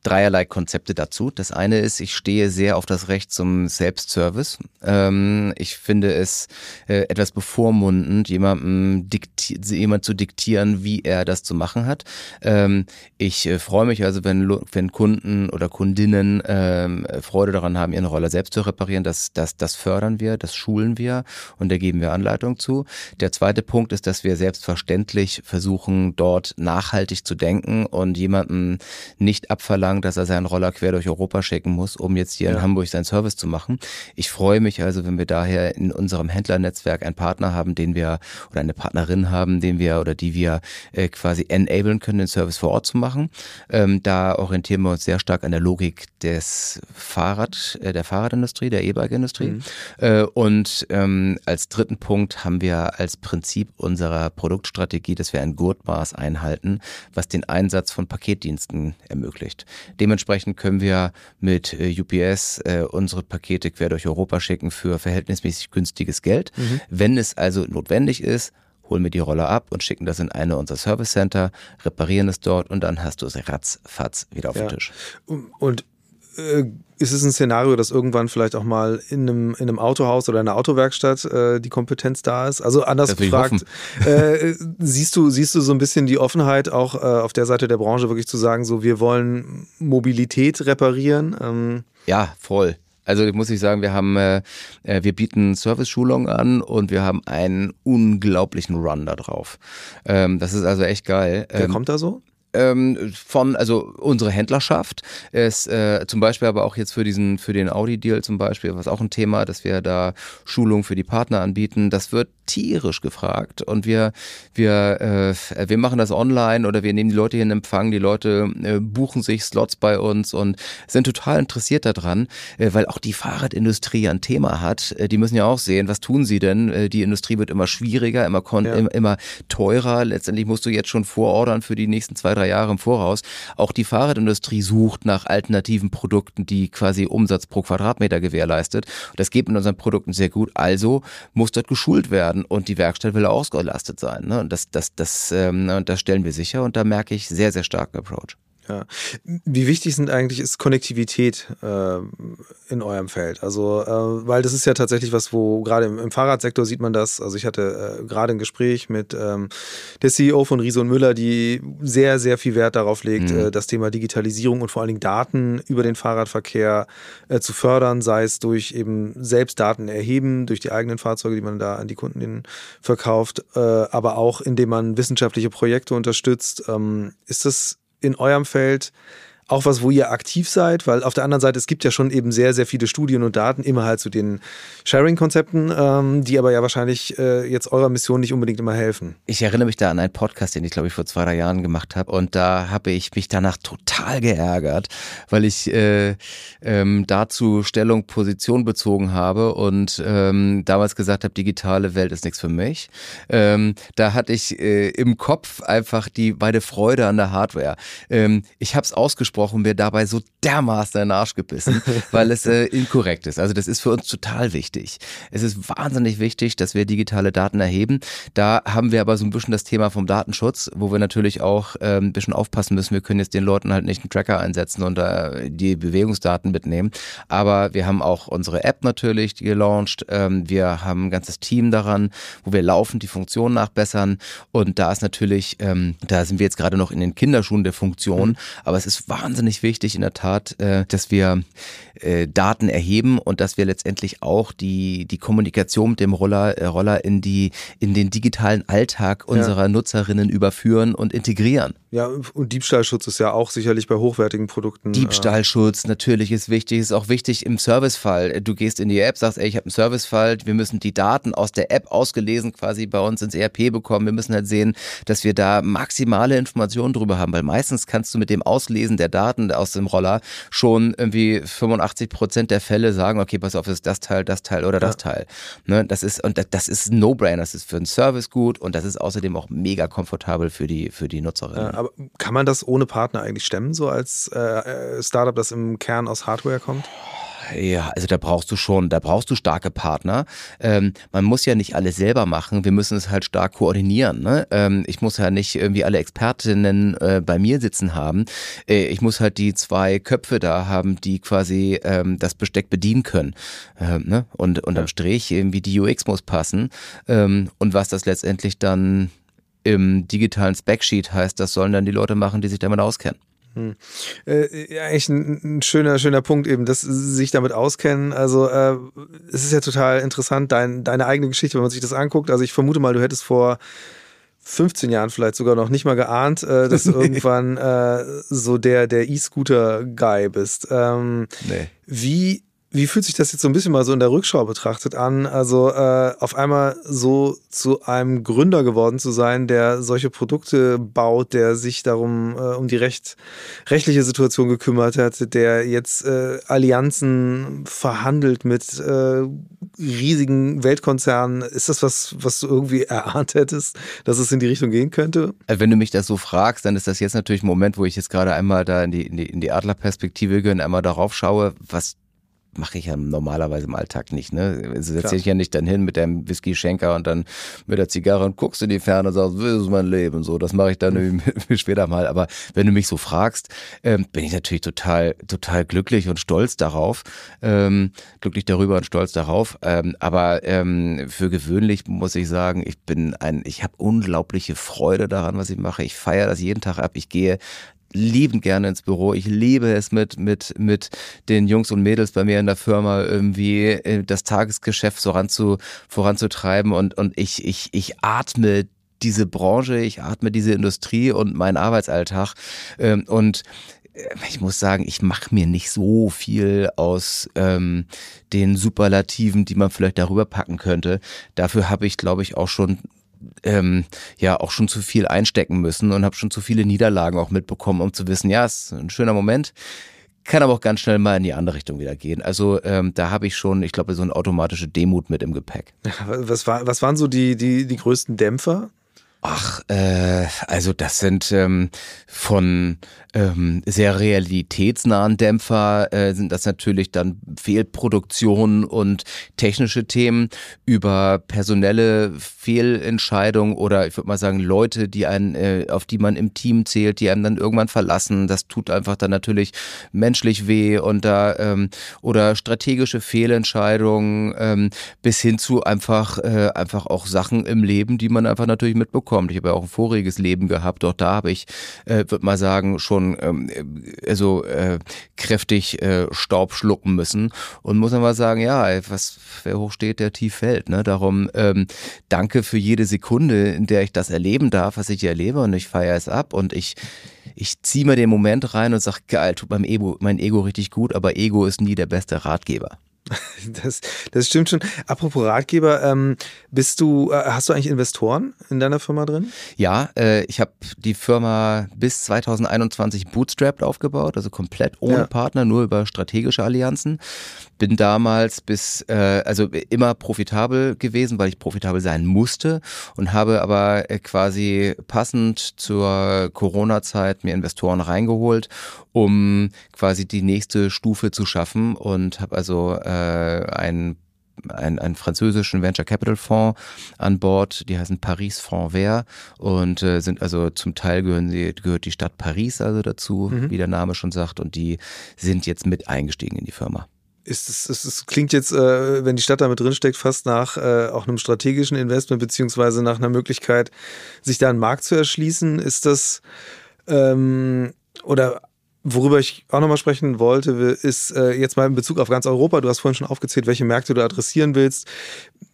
Dreierlei Konzepte dazu. Das eine ist, ich stehe sehr auf das Recht zum Selbstservice. Ähm, ich finde es äh, etwas bevormundend, jemandem dikti jemand zu diktieren, wie er das zu machen hat. Ähm, ich äh, freue mich also, wenn, wenn Kunden oder Kundinnen ähm, Freude daran haben, ihren Roller selbst zu reparieren. Das, das, das fördern wir, das schulen wir und da geben wir Anleitung zu. Der zweite Punkt ist, dass wir selbstverständlich versuchen, dort nachhaltig zu denken und jemanden nicht abverlangen, dass er seinen Roller quer durch Europa schicken muss, um jetzt hier ja. in Hamburg seinen Service zu machen. Ich freue mich also, wenn wir daher in unserem Händlernetzwerk einen Partner haben, den wir oder eine Partnerin haben, den wir oder die wir äh, quasi enablen können, den Service vor Ort zu machen. Ähm, da orientieren wir uns sehr stark an der Logik des Fahrrad, äh, der Fahrradindustrie, der E-Bike-Industrie. Mhm. Äh, und ähm, als dritten Punkt haben wir als Prinzip unserer Produktstrategie, dass wir ein Gurtmaß einhalten, was den Einsatz von Paketdiensten ermöglicht. Dementsprechend können wir mit äh, UPS äh, unsere Pakete quer durch Europa schicken für verhältnismäßig günstiges Geld. Mhm. Wenn es also notwendig ist, holen wir die Roller ab und schicken das in eine unserer Service Center, reparieren es dort und dann hast du es ratzfatz wieder auf ja. dem Tisch. Und äh, ist es ein Szenario, dass irgendwann vielleicht auch mal in einem, in einem Autohaus oder einer Autowerkstatt äh, die Kompetenz da ist? Also anders gefragt, äh, siehst du, siehst du so ein bisschen die Offenheit auch äh, auf der Seite der Branche wirklich zu sagen, so wir wollen Mobilität reparieren? Ähm ja, voll. Also muss ich sagen, wir haben, äh, äh wir bieten Service-Schulungen an und wir haben einen unglaublichen Run da drauf. Ähm, das ist also echt geil. Wer ähm, kommt da so? Ähm, von, also unsere Händlerschaft ist äh, zum Beispiel aber auch jetzt für diesen, für den Audi-Deal zum Beispiel, was auch ein Thema, dass wir da Schulungen für die Partner anbieten. Das wird tierisch gefragt und wir, wir, äh, wir machen das online oder wir nehmen die Leute hier in Empfang, die Leute äh, buchen sich Slots bei uns und sind total interessiert daran, äh, weil auch die Fahrradindustrie ein Thema hat. Äh, die müssen ja auch sehen, was tun sie denn? Äh, die Industrie wird immer schwieriger, immer, ja. immer, immer teurer. Letztendlich musst du jetzt schon vorordern für die nächsten zwei, drei drei Jahre im Voraus. Auch die Fahrradindustrie sucht nach alternativen Produkten, die quasi Umsatz pro Quadratmeter gewährleistet. Das geht mit unseren Produkten sehr gut. Also muss dort geschult werden und die Werkstatt will ausgelastet sein. Ne? Und das, das, das, ähm, das stellen wir sicher und da merke ich sehr, sehr starken Approach. Ja. Wie wichtig sind eigentlich ist Konnektivität äh, in eurem Feld? Also, äh, weil das ist ja tatsächlich was, wo gerade im, im, Fahrradsektor sieht man das. Also ich hatte äh, gerade ein Gespräch mit ähm, der CEO von Riso und Müller, die sehr, sehr viel Wert darauf legt, mhm. äh, das Thema Digitalisierung und vor allen Dingen Daten über den Fahrradverkehr äh, zu fördern, sei es durch eben selbst Daten erheben, durch die eigenen Fahrzeuge, die man da an die Kunden verkauft, äh, aber auch indem man wissenschaftliche Projekte unterstützt. Ähm, ist das in eurem Feld auch was, wo ihr aktiv seid, weil auf der anderen Seite, es gibt ja schon eben sehr, sehr viele Studien und Daten immer halt zu den Sharing-Konzepten, ähm, die aber ja wahrscheinlich äh, jetzt eurer Mission nicht unbedingt immer helfen. Ich erinnere mich da an einen Podcast, den ich glaube ich vor zwei, drei Jahren gemacht habe und da habe ich mich danach total geärgert, weil ich äh, ähm, dazu Stellung, Position bezogen habe und ähm, damals gesagt habe, digitale Welt ist nichts für mich. Ähm, da hatte ich äh, im Kopf einfach die beide Freude an der Hardware. Ähm, ich habe es ausgesprochen gesprochen, mir dabei so dermaßen in den Arsch gebissen, weil es äh, inkorrekt ist. Also das ist für uns total wichtig. Es ist wahnsinnig wichtig, dass wir digitale Daten erheben. Da haben wir aber so ein bisschen das Thema vom Datenschutz, wo wir natürlich auch äh, ein bisschen aufpassen müssen. Wir können jetzt den Leuten halt nicht einen Tracker einsetzen und äh, die Bewegungsdaten mitnehmen. Aber wir haben auch unsere App natürlich gelauncht. Ähm, wir haben ein ganzes Team daran, wo wir laufend die Funktionen nachbessern. Und da ist natürlich, ähm, da sind wir jetzt gerade noch in den Kinderschuhen der Funktion, mhm. aber es ist wahnsinnig wahnsinnig wichtig in der Tat, äh, dass wir äh, Daten erheben und dass wir letztendlich auch die, die Kommunikation mit dem Roller, äh, Roller in, die, in den digitalen Alltag unserer ja. Nutzerinnen überführen und integrieren. Ja, und Diebstahlschutz ist ja auch sicherlich bei hochwertigen Produkten. Äh, Diebstahlschutz natürlich ist wichtig, ist auch wichtig im Servicefall. Du gehst in die App, sagst, ey, ich habe einen Servicefall, wir müssen die Daten aus der App ausgelesen quasi bei uns ins ERP bekommen. Wir müssen halt sehen, dass wir da maximale Informationen drüber haben, weil meistens kannst du mit dem Auslesen der Daten aus dem Roller schon irgendwie 85 Prozent der Fälle sagen, okay, pass auf, ist das Teil, das Teil oder das ja. Teil. Ne, das ist, und das ist ein No-Brainer, das ist für den Service gut und das ist außerdem auch mega komfortabel für die, für die Nutzerinnen. Ja, aber kann man das ohne Partner eigentlich stemmen, so als äh, äh Startup, das im Kern aus Hardware kommt? Ja, also da brauchst du schon, da brauchst du starke Partner. Ähm, man muss ja nicht alles selber machen, wir müssen es halt stark koordinieren. Ne? Ähm, ich muss ja nicht irgendwie alle Expertinnen äh, bei mir sitzen haben. Äh, ich muss halt die zwei Köpfe da haben, die quasi ähm, das Besteck bedienen können. Ähm, ne? Und unterm. Strich irgendwie die UX muss passen. Ähm, und was das letztendlich dann im digitalen Specsheet heißt, das sollen dann die Leute machen, die sich damit auskennen. Hm. Äh, eigentlich ein, ein, schöner, schöner Punkt eben, dass sie sich damit auskennen. Also äh, es ist ja total interessant, dein, deine eigene Geschichte, wenn man sich das anguckt. Also ich vermute mal, du hättest vor 15 Jahren vielleicht sogar noch nicht mal geahnt, äh, dass du irgendwann äh, so der der E-Scooter-Guy bist. Ähm, nee. Wie wie fühlt sich das jetzt so ein bisschen mal so in der Rückschau betrachtet an? Also äh, auf einmal so zu einem Gründer geworden zu sein, der solche Produkte baut, der sich darum äh, um die recht, rechtliche Situation gekümmert hat, der jetzt äh, Allianzen verhandelt mit äh, riesigen Weltkonzernen. Ist das was, was du irgendwie erahnt hättest, dass es in die Richtung gehen könnte? Also wenn du mich das so fragst, dann ist das jetzt natürlich ein Moment, wo ich jetzt gerade einmal da in die, in die, in die Adlerperspektive gehe und einmal darauf schaue, was mache ich ja normalerweise im Alltag nicht. Ne? Also setze ich ja nicht dann hin mit dem Whisky-Schenker und dann mit der Zigarre und guckst in die Ferne und sagst, das ist mein Leben. So, das mache ich dann mhm. später mal. Aber wenn du mich so fragst, ähm, bin ich natürlich total, total glücklich und stolz darauf. Ähm, glücklich darüber und stolz darauf. Ähm, aber ähm, für gewöhnlich muss ich sagen, ich bin ein, ich habe unglaubliche Freude daran, was ich mache. Ich feiere das jeden Tag ab. Ich gehe liebend gerne ins Büro. Ich liebe es mit, mit, mit den Jungs und Mädels bei mir in der Firma irgendwie äh, das Tagesgeschäft voranzu, voranzutreiben und, und ich, ich, ich atme diese Branche, ich atme diese Industrie und meinen Arbeitsalltag ähm, und äh, ich muss sagen, ich mache mir nicht so viel aus ähm, den Superlativen, die man vielleicht darüber packen könnte. Dafür habe ich, glaube ich, auch schon ähm, ja auch schon zu viel einstecken müssen und habe schon zu viele Niederlagen auch mitbekommen, um zu wissen, ja, ist ein schöner Moment. Kann aber auch ganz schnell mal in die andere Richtung wieder gehen. Also ähm, da habe ich schon, ich glaube, so eine automatische Demut mit im Gepäck. Was, war, was waren so die, die, die größten Dämpfer? Ach, äh, also das sind ähm, von ähm, sehr realitätsnahen Dämpfer äh, sind das natürlich dann Fehlproduktionen und technische Themen über personelle Fehlentscheidungen oder ich würde mal sagen Leute, die einen, äh, auf die man im Team zählt, die einem dann irgendwann verlassen. Das tut einfach dann natürlich menschlich weh und da ähm, oder strategische Fehlentscheidungen ähm, bis hin zu einfach äh, einfach auch Sachen im Leben, die man einfach natürlich mitbekommt. Ich habe ja auch ein voriges Leben gehabt, auch da habe ich, äh, würde mal sagen, schon ähm, also äh, kräftig äh, Staub schlucken müssen und muss man sagen, ja, was wer hoch steht, der tief fällt. Ne? Darum ähm, danke für jede Sekunde, in der ich das erleben darf, was ich erlebe und ich feiere es ab und ich ich ziehe mir den Moment rein und sage, geil, tut meinem Ego, mein Ego richtig gut, aber Ego ist nie der beste Ratgeber. Das, das stimmt schon. Apropos Ratgeber, ähm, bist du, äh, hast du eigentlich Investoren in deiner Firma drin? Ja, äh, ich habe die Firma bis 2021 bootstrapped aufgebaut, also komplett ohne ja. Partner, nur über strategische Allianzen. Bin damals bis, äh, also immer profitabel gewesen, weil ich profitabel sein musste und habe aber äh, quasi passend zur Corona-Zeit mir Investoren reingeholt, um quasi die nächste Stufe zu schaffen und habe also äh, einen einen, einen französischen Venture Capital Fonds an Bord, die heißen Paris Fonds Vert und äh, sind also zum Teil gehören sie, gehört die Stadt Paris also dazu, mhm. wie der Name schon sagt, und die sind jetzt mit eingestiegen in die Firma ist es, es, es klingt jetzt, äh, wenn die Stadt damit drinsteckt, fast nach äh, auch einem strategischen Investment, beziehungsweise nach einer Möglichkeit, sich da einen Markt zu erschließen. Ist das ähm, oder Worüber ich auch nochmal sprechen wollte, ist äh, jetzt mal in Bezug auf ganz Europa. Du hast vorhin schon aufgezählt, welche Märkte du adressieren willst.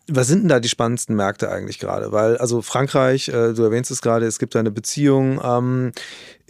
Was sind denn da die spannendsten Märkte eigentlich gerade? Weil, also Frankreich, äh, du erwähnst es gerade, es gibt eine Beziehung. Ähm,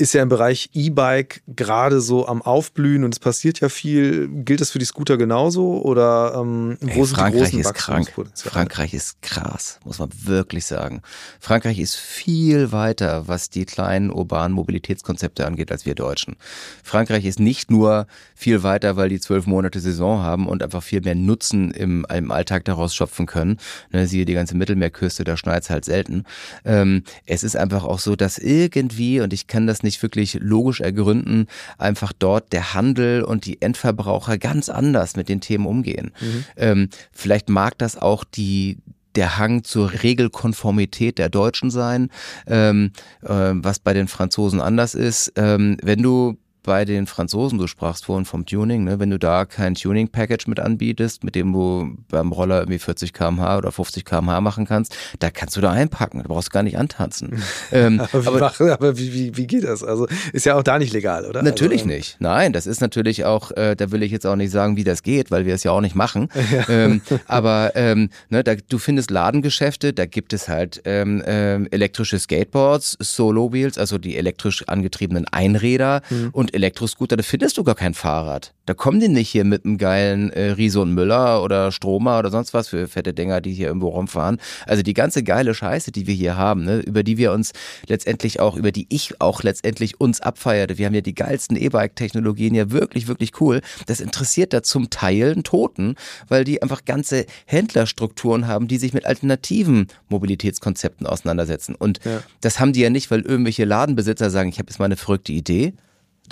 ist ja im Bereich E-Bike gerade so am Aufblühen und es passiert ja viel. Gilt das für die Scooter genauso oder ähm, wo Ey, sind Frankreich die großen ist krank. Frankreich ist krass, muss man wirklich sagen. Frankreich ist viel weiter, was die kleinen urbanen Mobilitätskonzepte angeht, als wir Deutschen. Frankreich ist nicht nur viel weiter, weil die zwölf Monate Saison haben und einfach viel mehr Nutzen im, im Alltag daraus schöpfen können. Ne, siehe die ganze Mittelmeerküste, da schneit es halt selten. Ähm, es ist einfach auch so, dass irgendwie, und ich kann das nicht wirklich logisch ergründen, einfach dort der Handel und die Endverbraucher ganz anders mit den Themen umgehen. Mhm. Ähm, vielleicht mag das auch die der Hang zur Regelkonformität der Deutschen sein, ähm, äh, was bei den Franzosen anders ist. Ähm, wenn du bei den Franzosen, du sprachst vorhin vom Tuning, ne? wenn du da kein Tuning-Package mit anbietest, mit dem du beim Roller irgendwie 40 km/h oder 50 km/h machen kannst, da kannst du da einpacken, da brauchst du gar nicht antanzen. ähm, aber, wie, aber, mach, aber wie, wie, wie, geht das? Also ist ja auch da nicht legal, oder? Natürlich also, nicht. Nein, das ist natürlich auch, äh, da will ich jetzt auch nicht sagen, wie das geht, weil wir es ja auch nicht machen. Ja. Ähm, aber ähm, ne, da, du findest Ladengeschäfte, da gibt es halt ähm, äh, elektrische Skateboards, Solo-Wheels, also die elektrisch angetriebenen Einräder mhm. und Elektroscooter, da findest du gar kein Fahrrad. Da kommen die nicht hier mit einem geilen äh, Riese und Müller oder Stromer oder sonst was für fette Dinger, die hier irgendwo rumfahren. Also die ganze geile Scheiße, die wir hier haben, ne, über die wir uns letztendlich auch, über die ich auch letztendlich uns abfeierte. Wir haben ja die geilsten E-Bike-Technologien, ja wirklich, wirklich cool. Das interessiert da zum Teil einen Toten, weil die einfach ganze Händlerstrukturen haben, die sich mit alternativen Mobilitätskonzepten auseinandersetzen. Und ja. das haben die ja nicht, weil irgendwelche Ladenbesitzer sagen, ich habe jetzt mal eine verrückte Idee,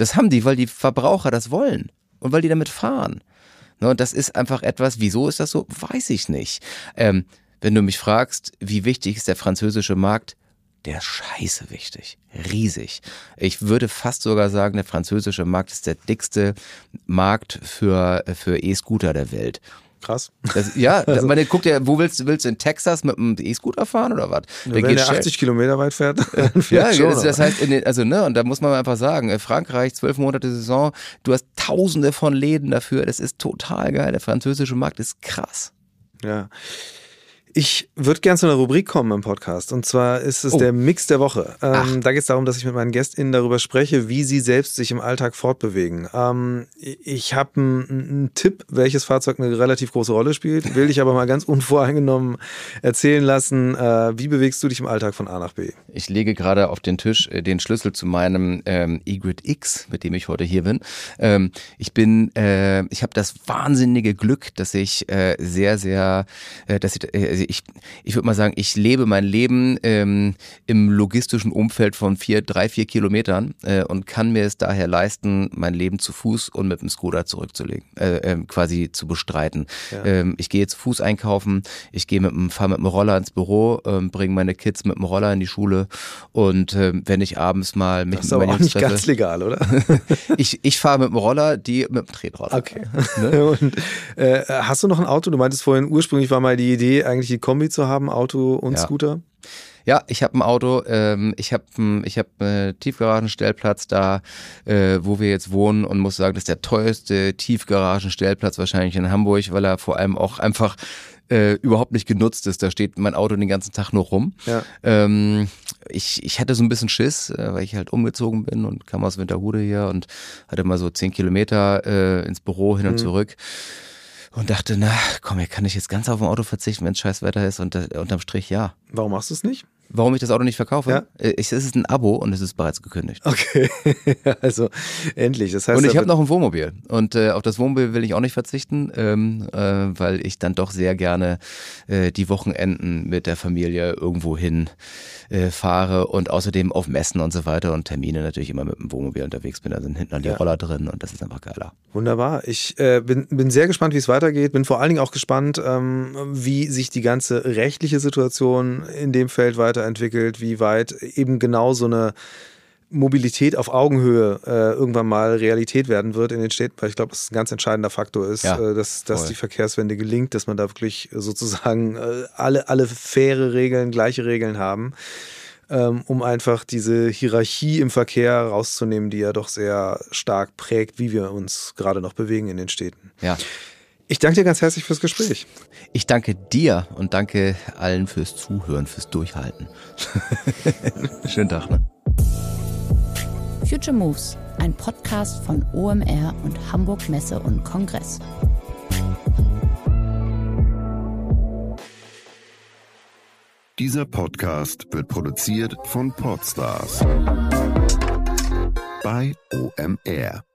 das haben die, weil die Verbraucher das wollen und weil die damit fahren. Ne, und das ist einfach etwas, wieso ist das so? Weiß ich nicht. Ähm, wenn du mich fragst, wie wichtig ist der französische Markt, der ist scheiße wichtig. Riesig. Ich würde fast sogar sagen, der französische Markt ist der dickste Markt für, für E-Scooter der Welt. Krass. Das, ja, also, man guckt ja, wo willst, willst du in Texas mit einem E-Scooter fahren oder was? Ja, wenn der 80 Kilometer weit fährt, ja, schon, das, das heißt, den, also ne, und da muss man einfach sagen, äh, Frankreich, zwölf Monate Saison, du hast tausende von Läden dafür, das ist total geil. Der französische Markt ist krass. Ja. Ich würde gerne zu einer Rubrik kommen im Podcast. Und zwar ist es oh. der Mix der Woche. Ähm, da geht es darum, dass ich mit meinen GästInnen darüber spreche, wie sie selbst sich im Alltag fortbewegen. Ähm, ich habe einen Tipp, welches Fahrzeug eine relativ große Rolle spielt, will ich aber mal ganz unvoreingenommen erzählen lassen. Äh, wie bewegst du dich im Alltag von A nach B? Ich lege gerade auf den Tisch äh, den Schlüssel zu meinem ähm, E-Grid X, mit dem ich heute hier bin. Ähm, ich bin, äh, ich habe das wahnsinnige Glück, dass ich äh, sehr, sehr, äh, dass ich, äh, ich, ich würde mal sagen, ich lebe mein Leben ähm, im logistischen Umfeld von vier, drei, vier Kilometern äh, und kann mir es daher leisten, mein Leben zu Fuß und mit dem Scooter zurückzulegen, äh, äh, quasi zu bestreiten. Ja. Ähm, ich gehe jetzt Fuß einkaufen, ich gehe mit dem, fahre mit dem Roller ins Büro, ähm, bringe meine Kids mit dem Roller in die Schule und äh, wenn ich abends mal mit Das ist aber auch nicht ganz legal, oder? ich ich fahre mit dem Roller, die mit dem Tretroller. Okay. Ne? und, äh, hast du noch ein Auto? Du meintest vorhin, ursprünglich war mal die Idee, eigentlich die Kombi zu haben, Auto und ja. Scooter? Ja, ich habe ein Auto, ähm, ich habe ich hab äh, Tiefgaragenstellplatz da, äh, wo wir jetzt wohnen und muss sagen, das ist der teuerste Tiefgaragenstellplatz wahrscheinlich in Hamburg, weil er vor allem auch einfach äh, überhaupt nicht genutzt ist. Da steht mein Auto den ganzen Tag nur rum. Ja. Ähm, ich, ich hatte so ein bisschen Schiss, äh, weil ich halt umgezogen bin und kam aus Winterhude hier und hatte mal so zehn Kilometer äh, ins Büro hin und mhm. zurück und dachte, na komm, kann ich jetzt ganz auf ein Auto verzichten, wenn es scheiß Wetter ist und äh, unterm Strich ja. Warum machst du es nicht? Warum ich das Auto nicht verkaufe? Ja. Äh, es ist ein Abo und es ist bereits gekündigt. Okay, also endlich. Das heißt, und ich habe noch ein Wohnmobil und äh, auf das Wohnmobil will ich auch nicht verzichten, ähm, äh, weil ich dann doch sehr gerne äh, die Wochenenden mit der Familie irgendwo hin äh, fahre und außerdem auf Messen und so weiter und Termine natürlich immer mit dem Wohnmobil unterwegs bin. Da sind hinten an die ja. Roller drin und das ist einfach geiler. Wunderbar. Ich äh, bin, bin sehr gespannt, wie es weitergeht. Bin vor allen Dingen auch gespannt, ähm, wie sich die ganze rechtliche Situation in dem Feld weiterentwickelt, wie weit eben genau so eine Mobilität auf Augenhöhe äh, irgendwann mal Realität werden wird in den Städten, weil ich glaube, das ein ganz entscheidender Faktor ist, ja, äh, dass, dass die Verkehrswende gelingt, dass man da wirklich sozusagen äh, alle, alle faire Regeln, gleiche Regeln haben, ähm, um einfach diese Hierarchie im Verkehr rauszunehmen, die ja doch sehr stark prägt, wie wir uns gerade noch bewegen in den Städten. Ja. Ich danke dir ganz herzlich fürs Gespräch. Ich danke dir und danke allen fürs Zuhören, fürs Durchhalten. Schönen Tag, ne? Future Moves, ein Podcast von OMR und Hamburg Messe und Kongress. Dieser Podcast wird produziert von Podstars bei OMR.